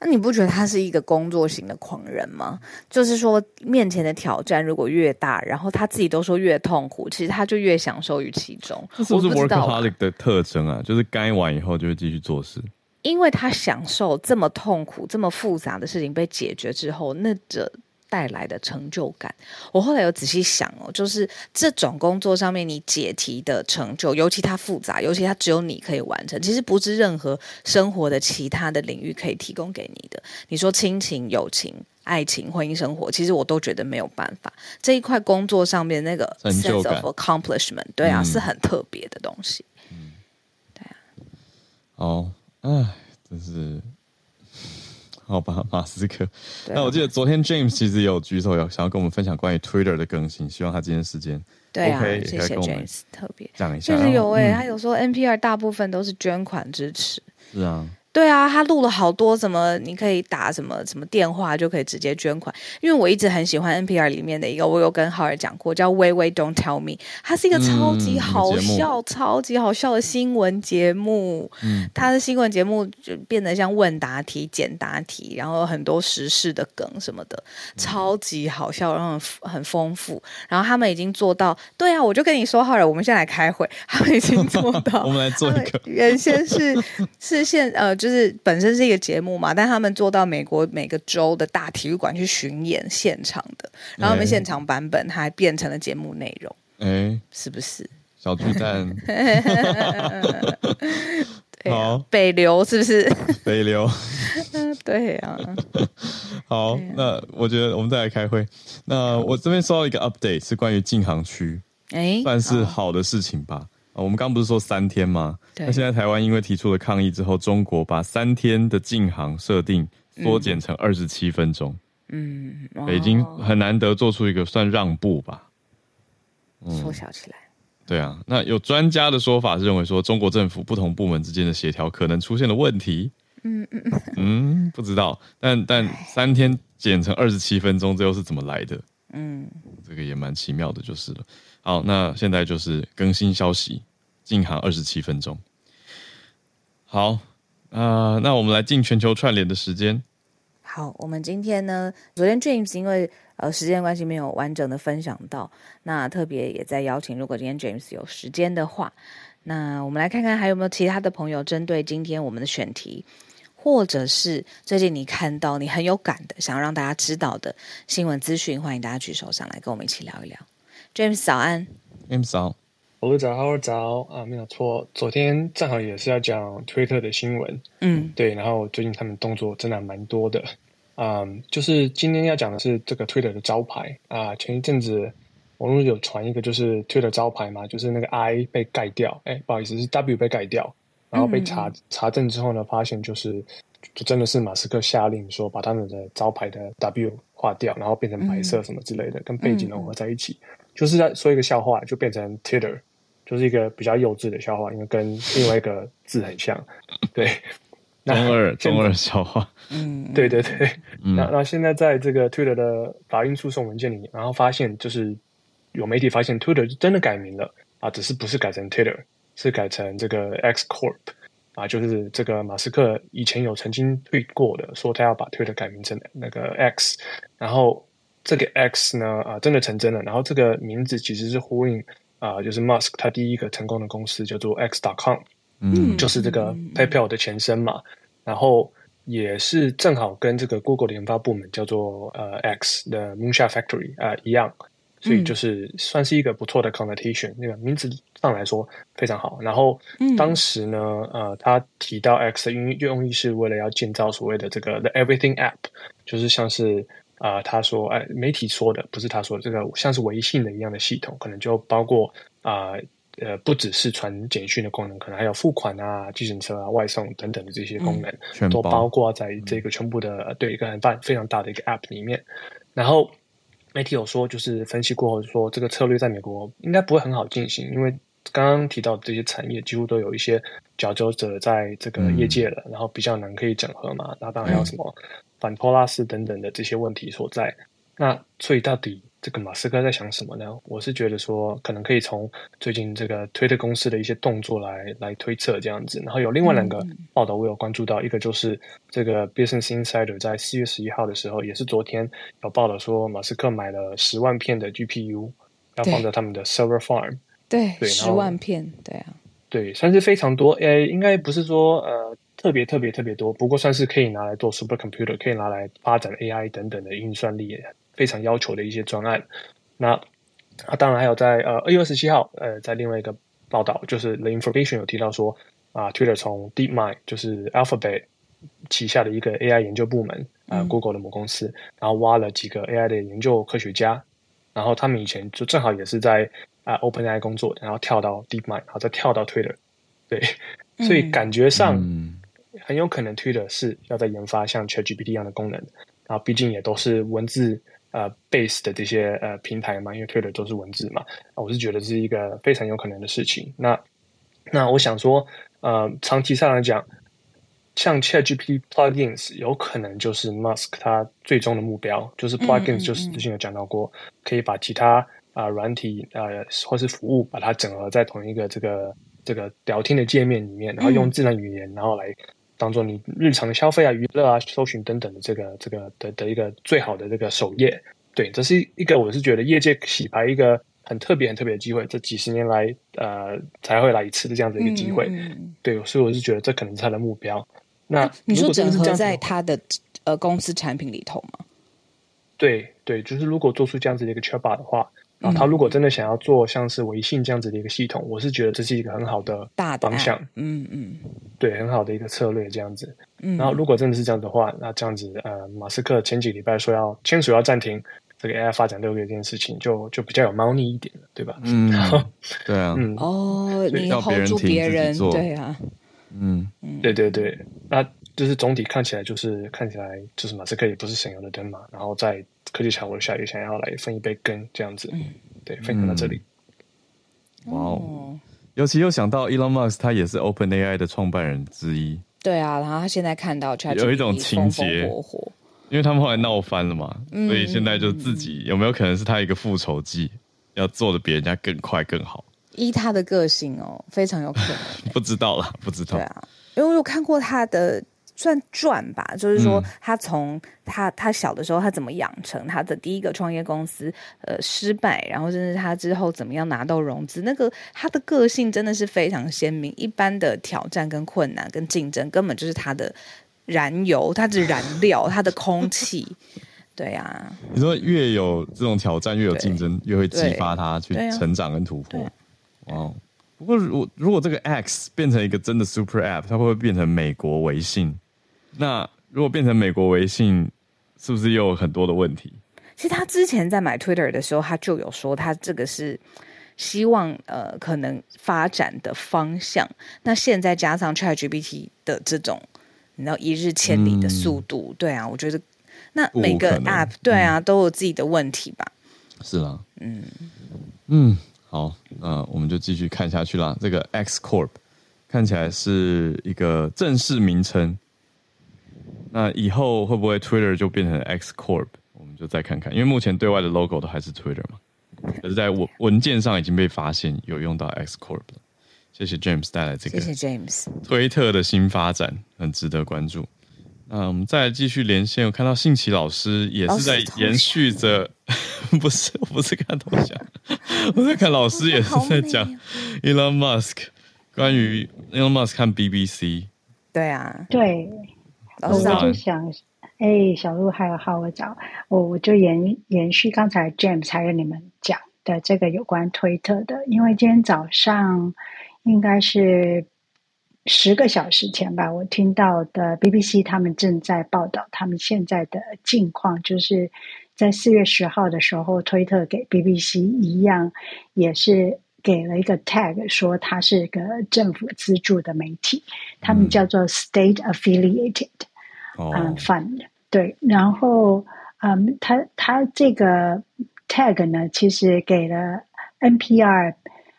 那你不觉得他是一个工作型的狂人吗？就是说，面前的挑战如果越大，然后他自己都说越痛苦，其实他就越享受于其中。这是不是 workaholic 的特征啊？就是干完以后就会继续做事，因为他享受这么痛苦、这么复杂的事情被解决之后，那这。带来的成就感，我后来有仔细想哦，就是这种工作上面你解题的成就，尤其它复杂，尤其它只有你可以完成，其实不是任何生活的其他的领域可以提供给你的。你说亲情、友情、爱情、婚姻生活，其实我都觉得没有办法。这一块工作上面那个 sense of accomplishment，对啊，嗯、是很特别的东西。嗯，对啊。哦，哎，真是。好吧，马斯克。啊、那我记得昨天 James 其实有举手，有想要跟我们分享关于 Twitter 的更新，希望他今天时间对啊，OK，谢谢 James 特别讲一下。就是有哎、欸，嗯、他有说 NPR 大部分都是捐款支持。是啊。对啊，他录了好多什么，你可以打什么什么电话就可以直接捐款。因为我一直很喜欢 NPR 里面的一个，我有跟浩尔讲过，叫 Wait Wait Don't Tell Me，它是一个超级好笑、嗯、超级好笑的新闻节目。嗯，它的新闻节目就变得像问答题、简答题，然后很多时事的梗什么的，超级好笑，然后很很丰富。然后他们已经做到，对啊，我就跟你说浩尔，我们现在来开会，他们已经做到。我们来做一个，原先是是现呃就。就是本身是一个节目嘛，但他们做到美国每个州的大体育馆去巡演现场的，然后我们现场版本还变成了节目内容，哎、欸，是不是？小巨蛋，对啊、好，北流是不是？北流，对啊。好，啊、那我觉得我们再来开会。那我这边收到一个 update 是关于禁航区，哎、欸，算是好的事情吧。我们刚不是说三天吗？对那现在台湾因为提出了抗议之后，中国把三天的禁航设定缩减成二十七分钟。嗯，北京很难得做出一个算让步吧。缩、嗯、小起来。对啊，那有专家的说法是认为说，中国政府不同部门之间的协调可能出现了问题。嗯嗯嗯，嗯，不知道。但但三天减成二十七分钟，这又是怎么来的？嗯，这个也蛮奇妙的，就是了。好，那现在就是更新消息。禁航二十七分钟。好，啊、呃，那我们来进全球串联的时间。好，我们今天呢，昨天 James 因为呃时间关系没有完整的分享到，那特别也在邀请，如果今天 James 有时间的话，那我们来看看还有没有其他的朋友针对今天我们的选题，或者是最近你看到你很有感的，想要让大家知道的新闻资讯，欢迎大家举手上来跟我们一起聊一聊。James 早安，James 早。我早，我早啊，没有错。昨天正好也是要讲推特的新闻，嗯，对。然后最近他们动作真的蛮多的，嗯，就是今天要讲的是这个推特的招牌啊。前一阵子网络有传一个，就是推特招牌嘛，就是那个 I 被盖掉，哎，不好意思，是 W 被盖掉，然后被查、嗯、查证之后呢，发现就是就真的是马斯克下令说把他们的招牌的 W 划掉，然后变成白色什么之类的，嗯、跟背景融合在一起，嗯、就是在说一个笑话，就变成 Twitter。就是一个比较幼稚的笑话，因为跟另外一个字很像，对，中二中二笑话，嗯，对 对对，嗯、那那现在在这个 Twitter 的法院诉讼文件里面，然后发现就是有媒体发现 Twitter 真的改名了啊，只是不是改成 Twitter，是改成这个 X Corp 啊，就是这个马斯克以前有曾经退过的，说他要把 Twitter 改名成那个 X，然后这个 X 呢啊真的成真了，然后这个名字其实是呼应。啊、呃，就是 Musk 他第一个成功的公司叫做 X.com，嗯，就是这个 PayPal 的前身嘛。然后也是正好跟这个 Google 的研发部门叫做呃 X 的 Moonshot Factory 啊、呃、一样，所以就是算是一个不错的 connotation，那个名字上来说非常好。然后当时呢，呃，他提到 X 的用用意是为了要建造所谓的这个 The Everything App，就是像是。啊、呃，他说，哎，媒体说的不是他说的，这个像是微信的一样的系统，可能就包括啊，呃，呃，不只是传简讯的功能，可能还有付款啊、计程车啊、外送等等的这些功能，嗯、都包括在这个全部的、嗯、对一个很大非常大的一个 App 里面。然后媒体有说，就是分析过后说，这个策略在美国应该不会很好进行，因为刚刚提到的这些产业几乎都有一些佼佼者在这个业界了，嗯、然后比较难可以整合嘛。那当然还有什么？嗯反托拉斯等等的这些问题所在，那所以到底这个马斯克在想什么呢？我是觉得说，可能可以从最近这个推特公司的一些动作来来推测这样子。然后有另外两个报道我有关注到，嗯、一个就是这个 Business Insider 在四月十一号的时候，也是昨天有报道说，马斯克买了十万片的 GPU，要放在他们的 Server Farm。对，对，十万片，对啊，对，算是非常多。诶，应该不是说呃。特别特别特别多，不过算是可以拿来做 supercomputer，可以拿来发展 AI 等等的运算力非常要求的一些专案。那啊，当然还有在呃二月二十七号，呃，在另外一个报道，就是 The Information 有提到说啊，Twitter 从 DeepMind 就是 Alphabet 旗下的一个 AI 研究部门啊、，Google 的母公司，然后挖了几个 AI 的研究科学家，然后他们以前就正好也是在啊、呃、OpenAI 工作，然后跳到 DeepMind，然后再跳到 Twitter，对，所以感觉上。嗯很有可能 Twitter 是要在研发像 ChatGPT 一样的功能，然后毕竟也都是文字呃 base 的这些呃平台嘛，因为 Twitter 都是文字嘛，我是觉得是一个非常有可能的事情。那那我想说，呃，长期上来讲。像 ChatGPT plugins 有可能就是 Musk 他最终的目标，就是 plugins 就是之前有讲到过，嗯嗯嗯可以把其他啊、呃、软体呃或是服务把它整合在同一个这个这个聊天的界面里面，然后用智能语言，然后来当做你日常的消费啊、娱乐啊、搜寻等等的这个这个的的一个最好的这个首页。对，这是一个我是觉得业界洗牌一个很特别很特别的机会，这几十年来呃才会来一次的这样子一个机会。嗯对，所以我是觉得这可能是他的目标。那你说整合在他的呃公司产品里头吗？对对，就是如果做出这样子的一个 chatbot 的话，然后他如果真的想要做像是微信这样子的一个系统，我是觉得这是一个很好的大方向。嗯嗯，对，很好的一个策略这样子。然后如果真的是这样的话，那这样子呃，马斯克前几礼拜说要签署要暂停这个 AI 发展六个月这件事情，就就比较有猫腻一点了，对吧？嗯，对啊，嗯哦，你 hold 住别人，对啊。嗯，对对对，那就是总体看起来就是看起来就是马斯克也不是省油的灯嘛，然后在科技潮的下也想要来分一杯羹这样子，嗯、对，分享到这里。哇哦，尤其又想到 Elon Musk，他也是 OpenAI 的创办人之一。对啊，然后他现在看到有一种情节，火火因为他们后来闹翻了嘛，嗯、所以现在就自己有没有可能是他一个复仇计，要做的比人家更快更好。依他的个性哦，非常有可能。不知道了，不知道。对啊，因为我有看过他的算赚吧，就是说他从他他小的时候他怎么养成他的第一个创业公司呃失败，然后甚至他之后怎么样拿到融资，那个他的个性真的是非常鲜明。一般的挑战跟困难跟竞争根本就是他的燃油，他的燃 料，他的空气。对啊，你说越有这种挑战，越有竞争，越会激发他去成长跟突破。哦，不过如果如果这个 X 变成一个真的 Super App，它会不会变成美国微信？那如果变成美国微信，是不是又有很多的问题？其实他之前在买 Twitter 的时候，他就有说他这个是希望呃可能发展的方向。那现在加上 ChatGPT 的这种你知道一日千里的速度，嗯、对啊，我觉得那每个 App 对啊、嗯、都有自己的问题吧？是啦，嗯嗯。好，那我们就继续看下去啦。这个 X Corp 看起来是一个正式名称，那以后会不会 Twitter 就变成 X Corp？我们就再看看，因为目前对外的 logo 都还是 Twitter 嘛，可是在文文件上已经被发现有用到 X Corp 了。谢谢 James 带来这个，谢谢 James。推特的新发展很值得关注。那我们再来继续连线，我看到信奇老师也是在延续着，不是，我不是看头像，我在看老师也是在讲 Elon Musk，关于 Elon Musk 看 BBC。对啊，对，我就想，哎、欸，小鹿还有浩我找，我我就延延续刚才 James 还有你们讲的这个有关推特的，因为今天早上应该是。十个小时前吧，我听到的 BBC 他们正在报道他们现在的境况，就是在四月十号的时候，推特给 BBC 一样，也是给了一个 tag，说它是个政府资助的媒体，他们叫做 State Affiliated，嗯，Fund，对，然后嗯，他他这个 tag 呢，其实给了 NPR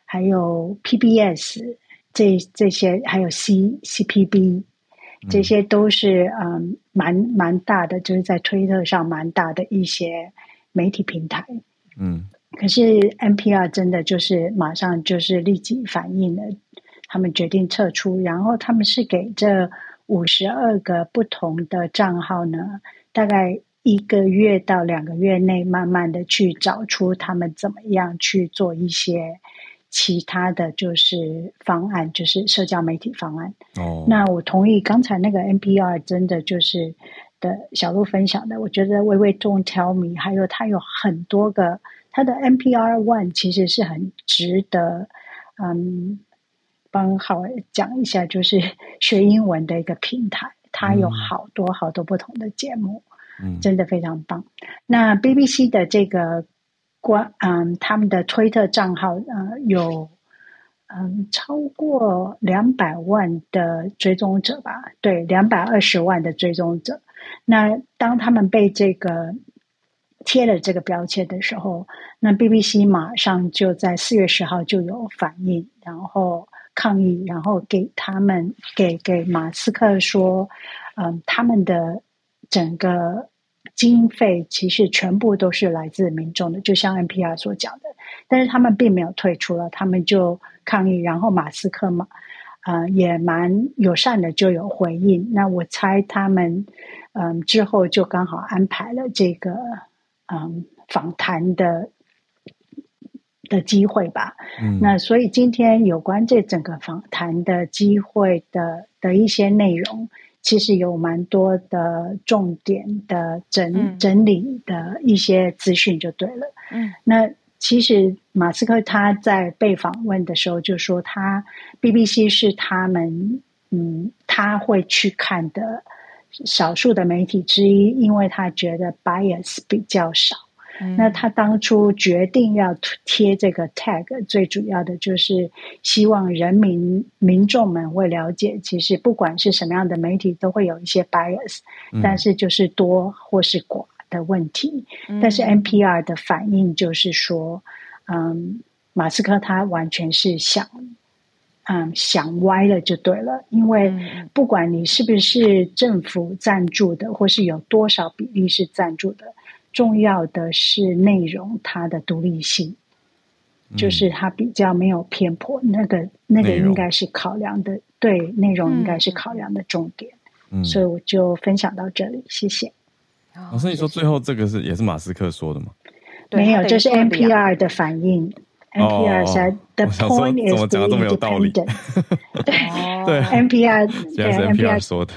还有 PBS。这这些还有 C C P B，这些都是嗯蛮蛮大的，就是在推特上蛮大的一些媒体平台。嗯，可是 N P R 真的就是马上就是立即反应了，他们决定撤出，然后他们是给这五十二个不同的账号呢，大概一个月到两个月内，慢慢的去找出他们怎么样去做一些。其他的就是方案，就是社交媒体方案。哦，那我同意刚才那个 NPR 真的就是的小鹿分享的，我觉得微微 Don't tell me，还有他有很多个，他的 NPR One 其实是很值得，嗯，帮好讲一下，就是 学英文的一个平台，它有好多好多不同的节目，嗯，真的非常棒。那 BBC 的这个。官嗯，他们的推特账号呃有嗯，超过两百万的追踪者吧？对，两百二十万的追踪者。那当他们被这个贴了这个标签的时候，那 BBC 马上就在四月十号就有反应，然后抗议，然后给他们给给马斯克说，嗯，他们的整个经费其实全部都是来自民众的，就像 NPR 所讲的。但是他们并没有退出了，他们就抗议，然后马斯克嘛，呃，也蛮友善的，就有回应。那我猜他们，嗯、之后就刚好安排了这个，嗯、呃，访谈的的机会吧。嗯，那所以今天有关这整个访谈的机会的的一些内容，其实有蛮多的重点的整、嗯、整理的一些资讯，就对了。嗯，那。其实，马斯克他在被访问的时候就说，他 BBC 是他们嗯他会去看的少数的媒体之一，因为他觉得 bias 比较少。嗯、那他当初决定要贴这个 tag，最主要的就是希望人民民众们会了解，其实不管是什么样的媒体，都会有一些 bias，、嗯、但是就是多或是寡。的问题，但是 NPR 的反应就是说，嗯，马斯克他完全是想，嗯，想歪了就对了，因为不管你是不是政府赞助的，或是有多少比例是赞助的，重要的是内容它的独立性，就是它比较没有偏颇，那个那个应该是考量的，对，内容应该是考量的重点，所以我就分享到这里，谢谢。老师，你说最后这个是也是马斯克说的吗？没有，这是 NPR 的反应。NPR said the point is independent。对，NPR 对 NPR 说的。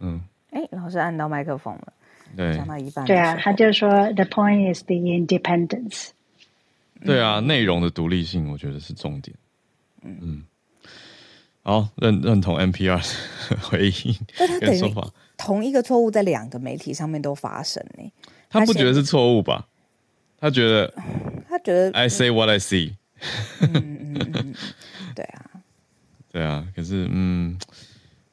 嗯，哎，老师按到麦克风了。对，讲到一半。对啊，他就说 the point is the independence。对啊，内容的独立性，我觉得是重点。嗯，好，认认同 NPR 的回应跟说法。同一个错误在两个媒体上面都发生呢？他不觉得是错误吧？他觉得，他觉得 I say what I see。嗯嗯嗯，对啊，对啊。可是，嗯，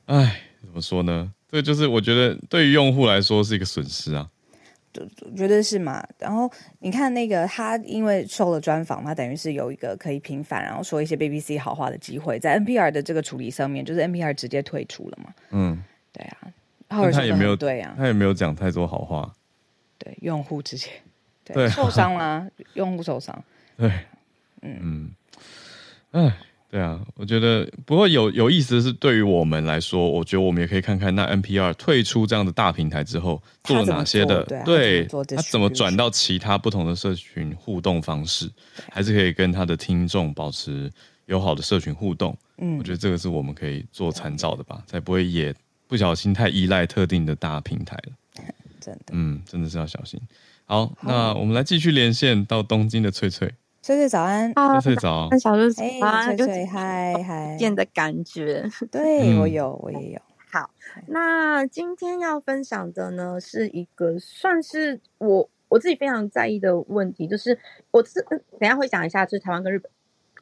哎，怎么说呢？这个就是我觉得对于用户来说是一个损失啊。对，绝对是嘛。然后你看那个他，因为受了专访，他等于是有一个可以平反，然后说一些 BBC 好话的机会。在 NPR 的这个处理上面，就是 NPR 直接退出了嘛。嗯，对啊。他也没有对啊，他也没有讲太多好话。对，用户直接对，受伤了，用户受伤。对，嗯嗯，哎，对啊，我觉得不过有有意思的是，对于我们来说，我觉得我们也可以看看那 NPR 退出这样的大平台之后做了哪些的，对，他怎么转到其他不同的社群互动方式，还是可以跟他的听众保持友好的社群互动。嗯，我觉得这个是我们可以做参照的吧，才不会也。不小心太依赖特定的大平台了，真的，嗯，真的是要小心。好，那我们来继续连线到东京的翠翠。翠翠早安，翠翠早，小鹿早安，翠翠嗨嗨，见的感觉，对我有，我也有。好，那今天要分享的呢，是一个算是我我自己非常在意的问题，就是我是等下会讲一下，就是台湾跟日本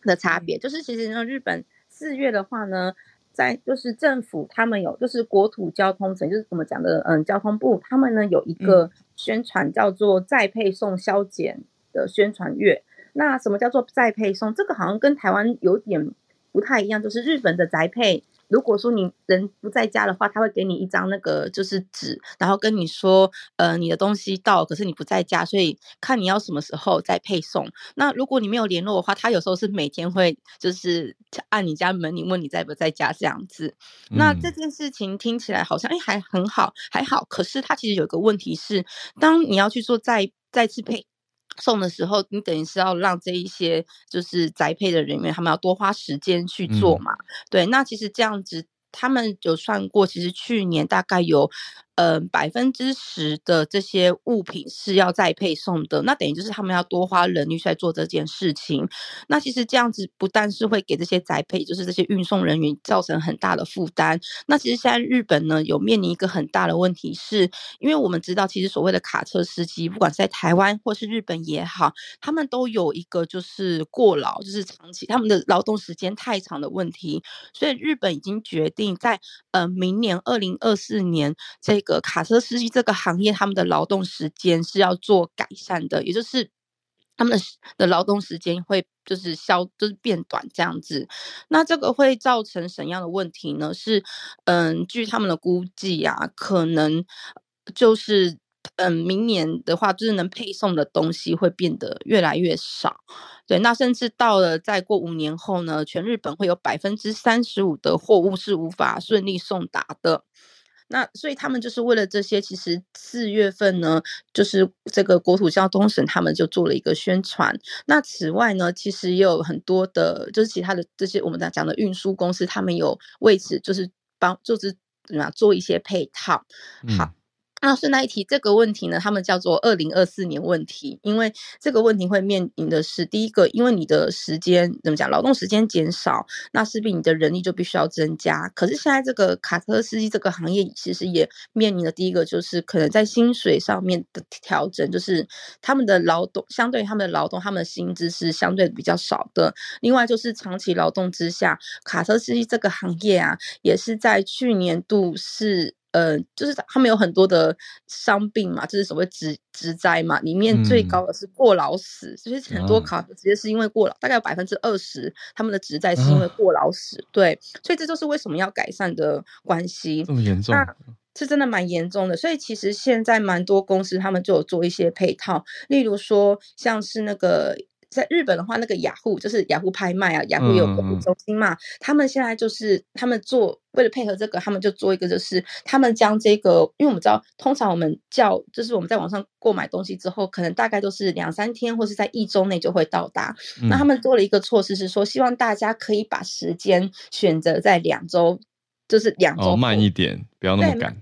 的差别，就是其实呢，日本四月的话呢。在就是政府，他们有就是国土交通省，就是怎么讲的，嗯，交通部他们呢有一个宣传叫做再配送消减的宣传月。那什么叫做再配送？这个好像跟台湾有点不太一样，就是日本的宅配。如果说你人不在家的话，他会给你一张那个就是纸，然后跟你说，呃，你的东西到，可是你不在家，所以看你要什么时候再配送。那如果你没有联络的话，他有时候是每天会就是按你家门，铃问你在不在家这样子。那这件事情听起来好像哎还很好，还好。可是他其实有一个问题是，当你要去做再再次配送的时候，你等于是要让这一些就是宅配的人员，他们要多花时间去做嘛。嗯、对，那其实这样子，他们有算过，其实去年大概有呃百分之十的这些物品是要再配送的，那等于就是他们要多花人力来做这件事情。那其实这样子不但是会给这些宅配，就是这些运送人员造成很大的负担。那其实现在日本呢，有面临一个很大的问题是，因为我们知道，其实所谓的卡车司机，不管是在台湾或是日本也好，他们都有一个就是过劳，就是长期他们的劳动时间太长的问题。所以日本已经决定在呃明年二零二四年，这卡车司机这个行业他们的劳动时间是要做改善的，也就是。他们的的劳动时间会就是消就是变短这样子，那这个会造成什么样的问题呢？是嗯，据他们的估计啊，可能就是嗯，明年的话，就是能配送的东西会变得越来越少。对，那甚至到了再过五年后呢，全日本会有百分之三十五的货物是无法顺利送达的。那所以他们就是为了这些，其实四月份呢，就是这个国土交通省他们就做了一个宣传。那此外呢，其实也有很多的，就是其他的这些我们在讲的运输公司，他们有为此就是帮就是啊做一些配套。好。那顺带一提，这个问题呢，他们叫做二零二四年问题，因为这个问题会面临的是第一个，因为你的时间怎么讲，劳动时间减少，那势必你的人力就必须要增加。可是现在这个卡车司机这个行业其实也面临的第一个就是可能在薪水上面的调整，就是他们的劳动相对他们的劳动，他们的薪资是相对比较少的。另外就是长期劳动之下，卡车司机这个行业啊，也是在去年度是。呃，就是他们有很多的伤病嘛，就是所谓职职灾嘛，里面最高的是过劳死，就、嗯、以很多卡直接是因为过劳，大概有百分之二十他们的职灾是因为过劳死、啊，对，所以这就是为什么要改善的关系。这么严重？那是真的蛮严重的，所以其实现在蛮多公司他们就有做一些配套，例如说像是那个。在日本的话，那个雅虎就是雅虎拍卖啊，雅虎有购物中心嘛、嗯，他们现在就是他们做为了配合这个，他们就做一个，就是他们将这个，因为我们知道，通常我们叫就是我们在网上购买东西之后，可能大概都是两三天或是在一周内就会到达、嗯。那他们做了一个措施是说，希望大家可以把时间选择在两周，就是两周、哦、慢一点，不要那么赶。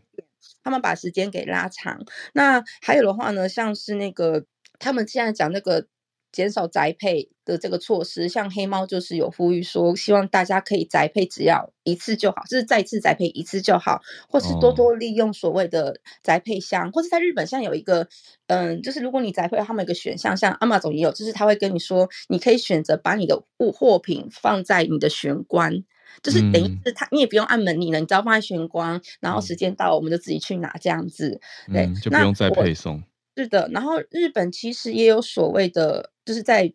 他们把时间给拉长。那还有的话呢，像是那个他们现在讲那个。减少宅配的这个措施，像黑猫就是有呼吁说，希望大家可以宅配只要一次就好，就是再次宅配一次就好，或是多多利用所谓的宅配箱，哦、或是在日本现在有一个，嗯，就是如果你宅配，他们有一个选项，像 Amazon 也有，就是他会跟你说，你可以选择把你的物货品放在你的玄关，就是等于是他你也不用按门铃了，你只要放在玄关，然后时间到我们就自己去拿这样子，对，嗯、就不用再配送。是的，然后日本其实也有所谓的，就是在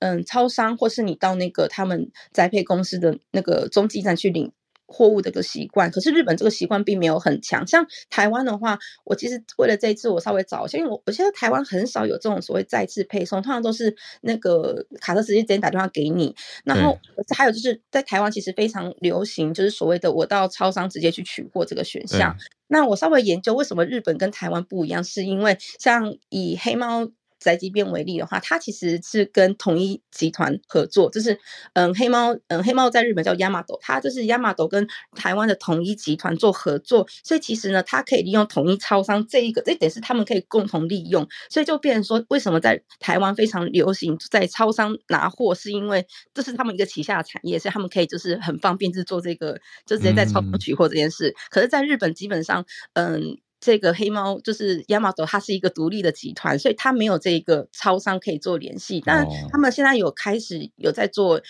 嗯，超商或是你到那个他们宅配公司的那个中继站去领货物的一个习惯。可是日本这个习惯并没有很强。像台湾的话，我其实为了这一次我稍微找一下，因为我我现在台湾很少有这种所谓再次配送，通常都是那个卡车司机直接打电话给你。然后还有就是在台湾其实非常流行，就是所谓的我到超商直接去取货这个选项。那我稍微研究为什么日本跟台湾不一样，是因为像以黑猫宅急便为例的话，它其实是跟统一集团合作，就是嗯黑猫嗯黑猫在日本叫 Yamato，它就是 Yamato 跟台湾的统一集团做合作，所以其实呢，它可以利用统一超商这一个，这一点是他们可以共同利用，所以就变成说，为什么在台湾非常流行在超商拿货，是因为这是他们一个旗下的产业，所以他们可以就是很方便就是做这个，就直接在超商取货这件事。嗯、可是，在日本基本上嗯。这个黑猫就是 Yamato，它是一个独立的集团，所以它没有这个超商可以做联系。但他们现在有开始有在做。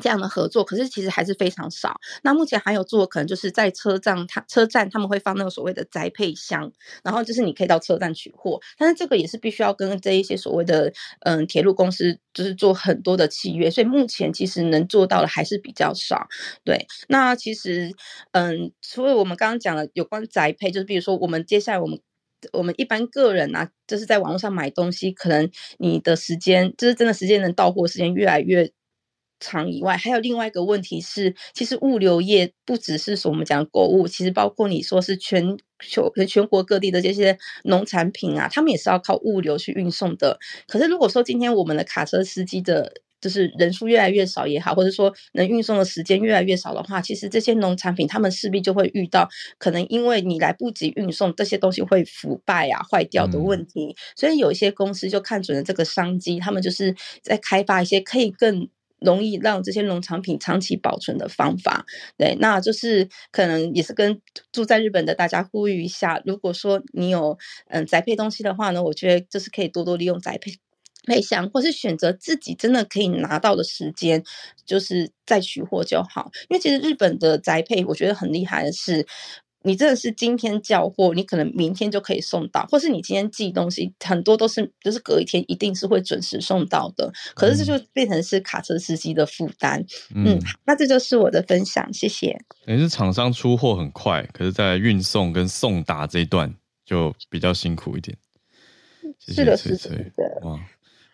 这样的合作，可是其实还是非常少。那目前还有做，可能就是在车站，他车站他们会放那个所谓的宅配箱，然后就是你可以到车站取货。但是这个也是必须要跟这一些所谓的嗯铁路公司，就是做很多的契约。所以目前其实能做到的还是比较少。对，那其实嗯，除了我们刚刚讲的有关宅配，就是比如说我们接下来我们我们一般个人啊，就是在网络上买东西，可能你的时间就是真的时间能到货时间越来越。长以外，还有另外一个问题是，其实物流业不只是说我们讲购物，其实包括你说是全球、全国各地的这些农产品啊，他们也是要靠物流去运送的。可是如果说今天我们的卡车司机的就是人数越来越少也好，或者说能运送的时间越来越少的话，其实这些农产品他们势必就会遇到可能因为你来不及运送，这些东西会腐败啊、坏掉的问题。嗯、所以有一些公司就看准了这个商机，他们就是在开发一些可以更容易让这些农产品长期保存的方法。对，那就是可能也是跟住在日本的大家呼吁一下，如果说你有嗯宅配东西的话呢，我觉得就是可以多多利用宅配。配箱，或是选择自己真的可以拿到的时间，就是再取货就好。因为其实日本的宅配，我觉得很厉害的是，你真的是今天叫货，你可能明天就可以送到，或是你今天寄东西，很多都是就是隔一天一定是会准时送到的。可是这就变成是卡车司机的负担。嗯，嗯，那这就是我的分享，谢谢。等于是厂商出货很快，可是在运送跟送达这一段就比较辛苦一点。谢谢是的，是的。哇。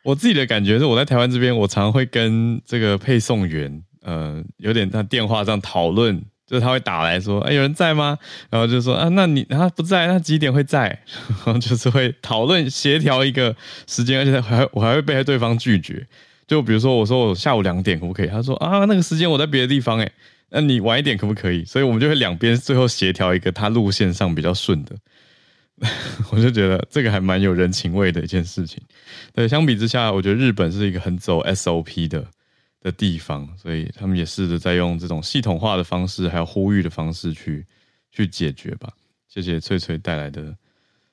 我自己的感觉是，我在台湾这边，我常常会跟这个配送员，呃，有点在电话上讨论，就是他会打来说，哎，有人在吗？然后就说啊，那你他不在，那几点会在？然后就是会讨论协调一个时间，而且还我还会被对方拒绝。就比如说，我说我下午两点可不可以？他说啊，那个时间我在别的地方，诶，那你晚一点可不可以？所以我们就会两边最后协调一个他路线上比较顺的。我就觉得这个还蛮有人情味的一件事情。对，相比之下，我觉得日本是一个很走 SOP 的的地方，所以他们也试着在用这种系统化的方式，还有呼吁的方式去去解决吧。谢谢翠翠带来的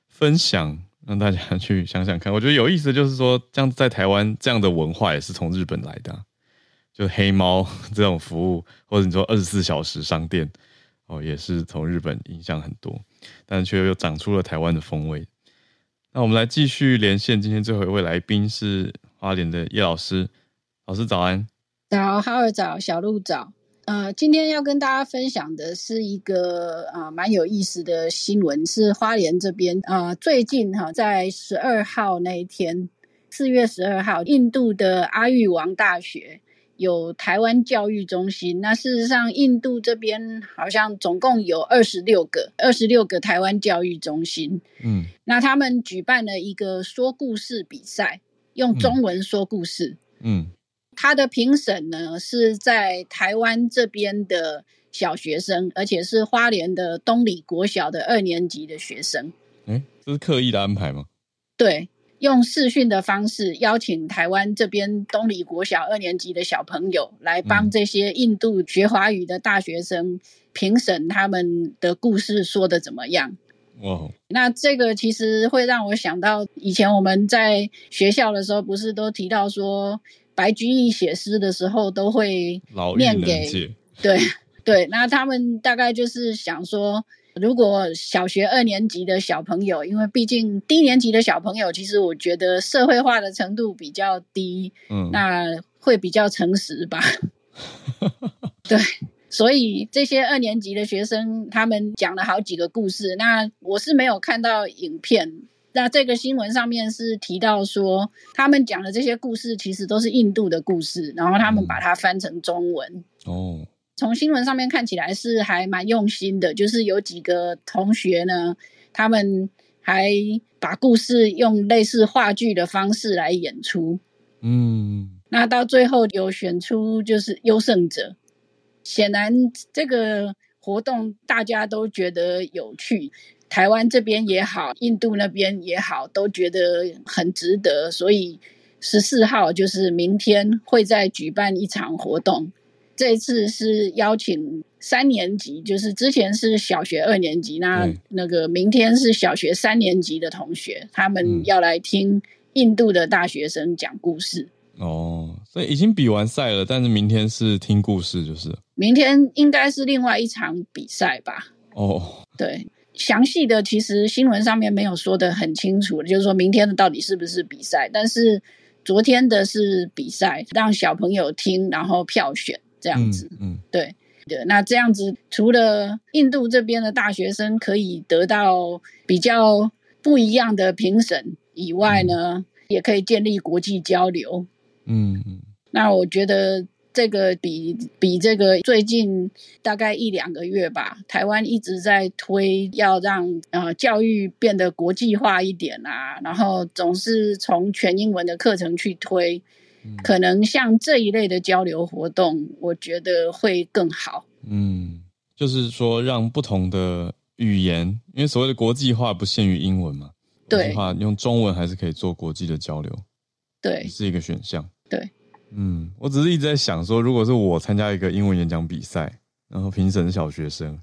分享，让大家去想想看。我觉得有意思就是说，这样在台湾这样的文化也是从日本来的啊，就黑猫 这种服务，或者你说二十四小时商店。哦，也是从日本影响很多，但却又长出了台湾的风味。那我们来继续连线，今天最后一位来宾是花莲的叶老师。老师早安，早，哈尔早，小鹿早。呃，今天要跟大家分享的是一个啊、呃、蛮有意思的新闻，是花莲这边啊、呃、最近哈、呃、在十二号那一天，四月十二号，印度的阿育王大学。有台湾教育中心，那事实上，印度这边好像总共有二十六个，二十六个台湾教育中心。嗯，那他们举办了一个说故事比赛，用中文说故事。嗯，他的评审呢是在台湾这边的小学生，而且是花莲的东里国小的二年级的学生。欸，这是刻意的安排吗？对。用视讯的方式邀请台湾这边东里国小二年级的小朋友来帮这些印度学华语的大学生评审他们的故事说的怎么样？哦，那这个其实会让我想到以前我们在学校的时候，不是都提到说白居易写诗的时候都会念给 对对，那他们大概就是想说。如果小学二年级的小朋友，因为毕竟低年级的小朋友，其实我觉得社会化的程度比较低，嗯，那会比较诚实吧。对，所以这些二年级的学生，他们讲了好几个故事。那我是没有看到影片，那这个新闻上面是提到说，他们讲的这些故事其实都是印度的故事，然后他们把它翻成中文。哦。从新闻上面看起来是还蛮用心的，就是有几个同学呢，他们还把故事用类似话剧的方式来演出。嗯，那到最后有选出就是优胜者。显然这个活动大家都觉得有趣，台湾这边也好，印度那边也好，都觉得很值得。所以十四号就是明天会再举办一场活动。这次是邀请三年级，就是之前是小学二年级，那那个明天是小学三年级的同学，他们要来听印度的大学生讲故事。哦，所以已经比完赛了，但是明天是听故事，就是明天应该是另外一场比赛吧？哦，对，详细的其实新闻上面没有说的很清楚，就是说明天的到底是不是比赛，但是昨天的是比赛，让小朋友听，然后票选。这样子，嗯，嗯对对，那这样子，除了印度这边的大学生可以得到比较不一样的评审以外呢，嗯、也可以建立国际交流。嗯嗯，那我觉得这个比比这个最近大概一两个月吧，台湾一直在推要让呃教育变得国际化一点啊，然后总是从全英文的课程去推。可能像这一类的交流活动，我觉得会更好。嗯，就是说让不同的语言，因为所谓的国际化不限于英文嘛，对，话用中文还是可以做国际的交流，对，是一个选项。对，嗯，我只是一直在想说，如果是我参加一个英文演讲比赛，然后评审是小学生，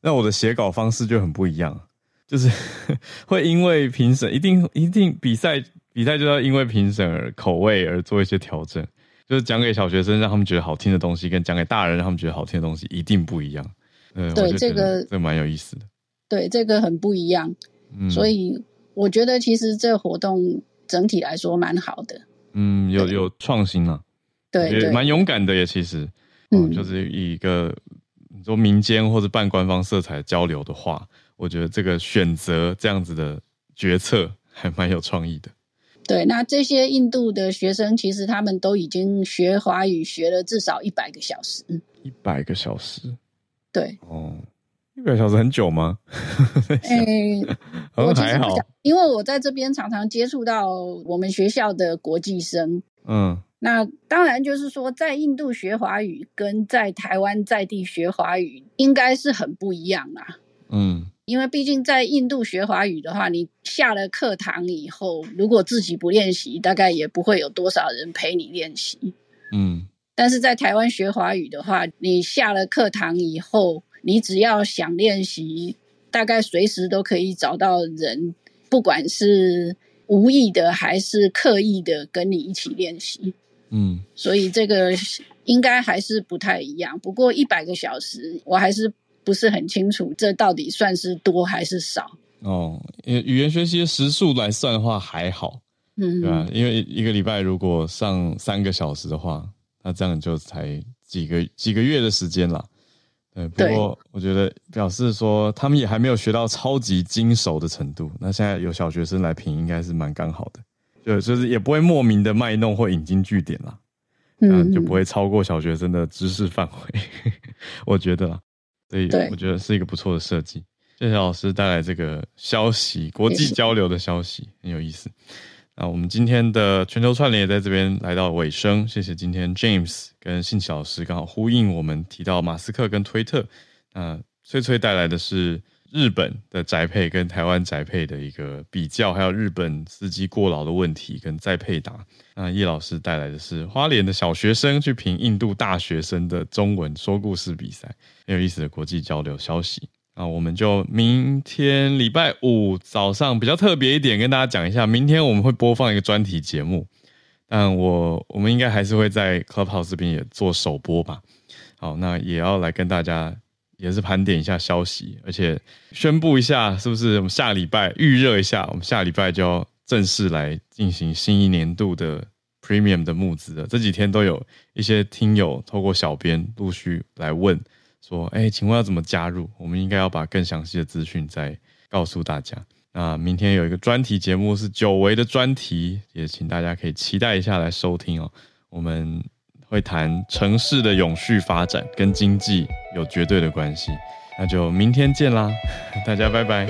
那我的写稿方式就很不一样，就是 会因为评审一定一定比赛比赛就要因为评审而口味而做一些调整。就是讲给小学生让他们觉得好听的东西，跟讲给大人让他们觉得好听的东西一定不一样。嗯、对，这个这蛮有意思的。对，这个很不一样。嗯，所以我觉得其实这个活动整体来说蛮好的。嗯，有有创新啊。对，对，蛮勇敢的耶其实。嗯，就是以一个你说民间或者半官方色彩交流的话，我觉得这个选择这样子的决策还蛮有创意的。对，那这些印度的学生其实他们都已经学华语学了至少一百个小时。一百个小时，对，哦，一百小时很久吗？诶，我还好，因为我在这边常常接触到我们学校的国际生。嗯，那当然就是说，在印度学华语跟在台湾在地学华语应该是很不一样啦。嗯。因为毕竟在印度学华语的话，你下了课堂以后，如果自己不练习，大概也不会有多少人陪你练习。嗯，但是在台湾学华语的话，你下了课堂以后，你只要想练习，大概随时都可以找到人，不管是无意的还是刻意的，跟你一起练习。嗯，所以这个应该还是不太一样。不过一百个小时，我还是。不是很清楚，这到底算是多还是少？哦，因为语言学习的时数来算的话还好，嗯，对吧？因为一个礼拜如果上三个小时的话，那这样就才几个几个月的时间了。对，不过我觉得表示说他们也还没有学到超级精熟的程度。那现在有小学生来评，应该是蛮刚好的，就就是也不会莫名的卖弄或引经据典啦，嗯，就不会超过小学生的知识范围，我觉得啦。所以我觉得是一个不错的设计。谢谢老师带来这个消息，国际交流的消息很有意思。那我们今天的全球串联也在这边来到尾声。谢谢今天 James 跟信奇老师刚好呼应我们提到马斯克跟推特。那翠翠带来的是日本的宅配跟台湾宅配的一个比较，还有日本司机过劳的问题跟再配答。那叶老师带来的是花莲的小学生去评印度大学生的中文说故事比赛。很有意思的国际交流消息，那我们就明天礼拜五早上比较特别一点，跟大家讲一下，明天我们会播放一个专题节目，但我我们应该还是会在 Clubhouse 这边也做首播吧。好，那也要来跟大家也是盘点一下消息，而且宣布一下，是不是我们下礼拜预热一下，我们下礼拜就要正式来进行新一年度的 Premium 的募资了。这几天都有一些听友透过小编陆续来问。说，哎，请问要怎么加入？我们应该要把更详细的资讯再告诉大家。那明天有一个专题节目是久违的专题，也请大家可以期待一下来收听哦。我们会谈城市的永续发展跟经济有绝对的关系。那就明天见啦，大家拜拜。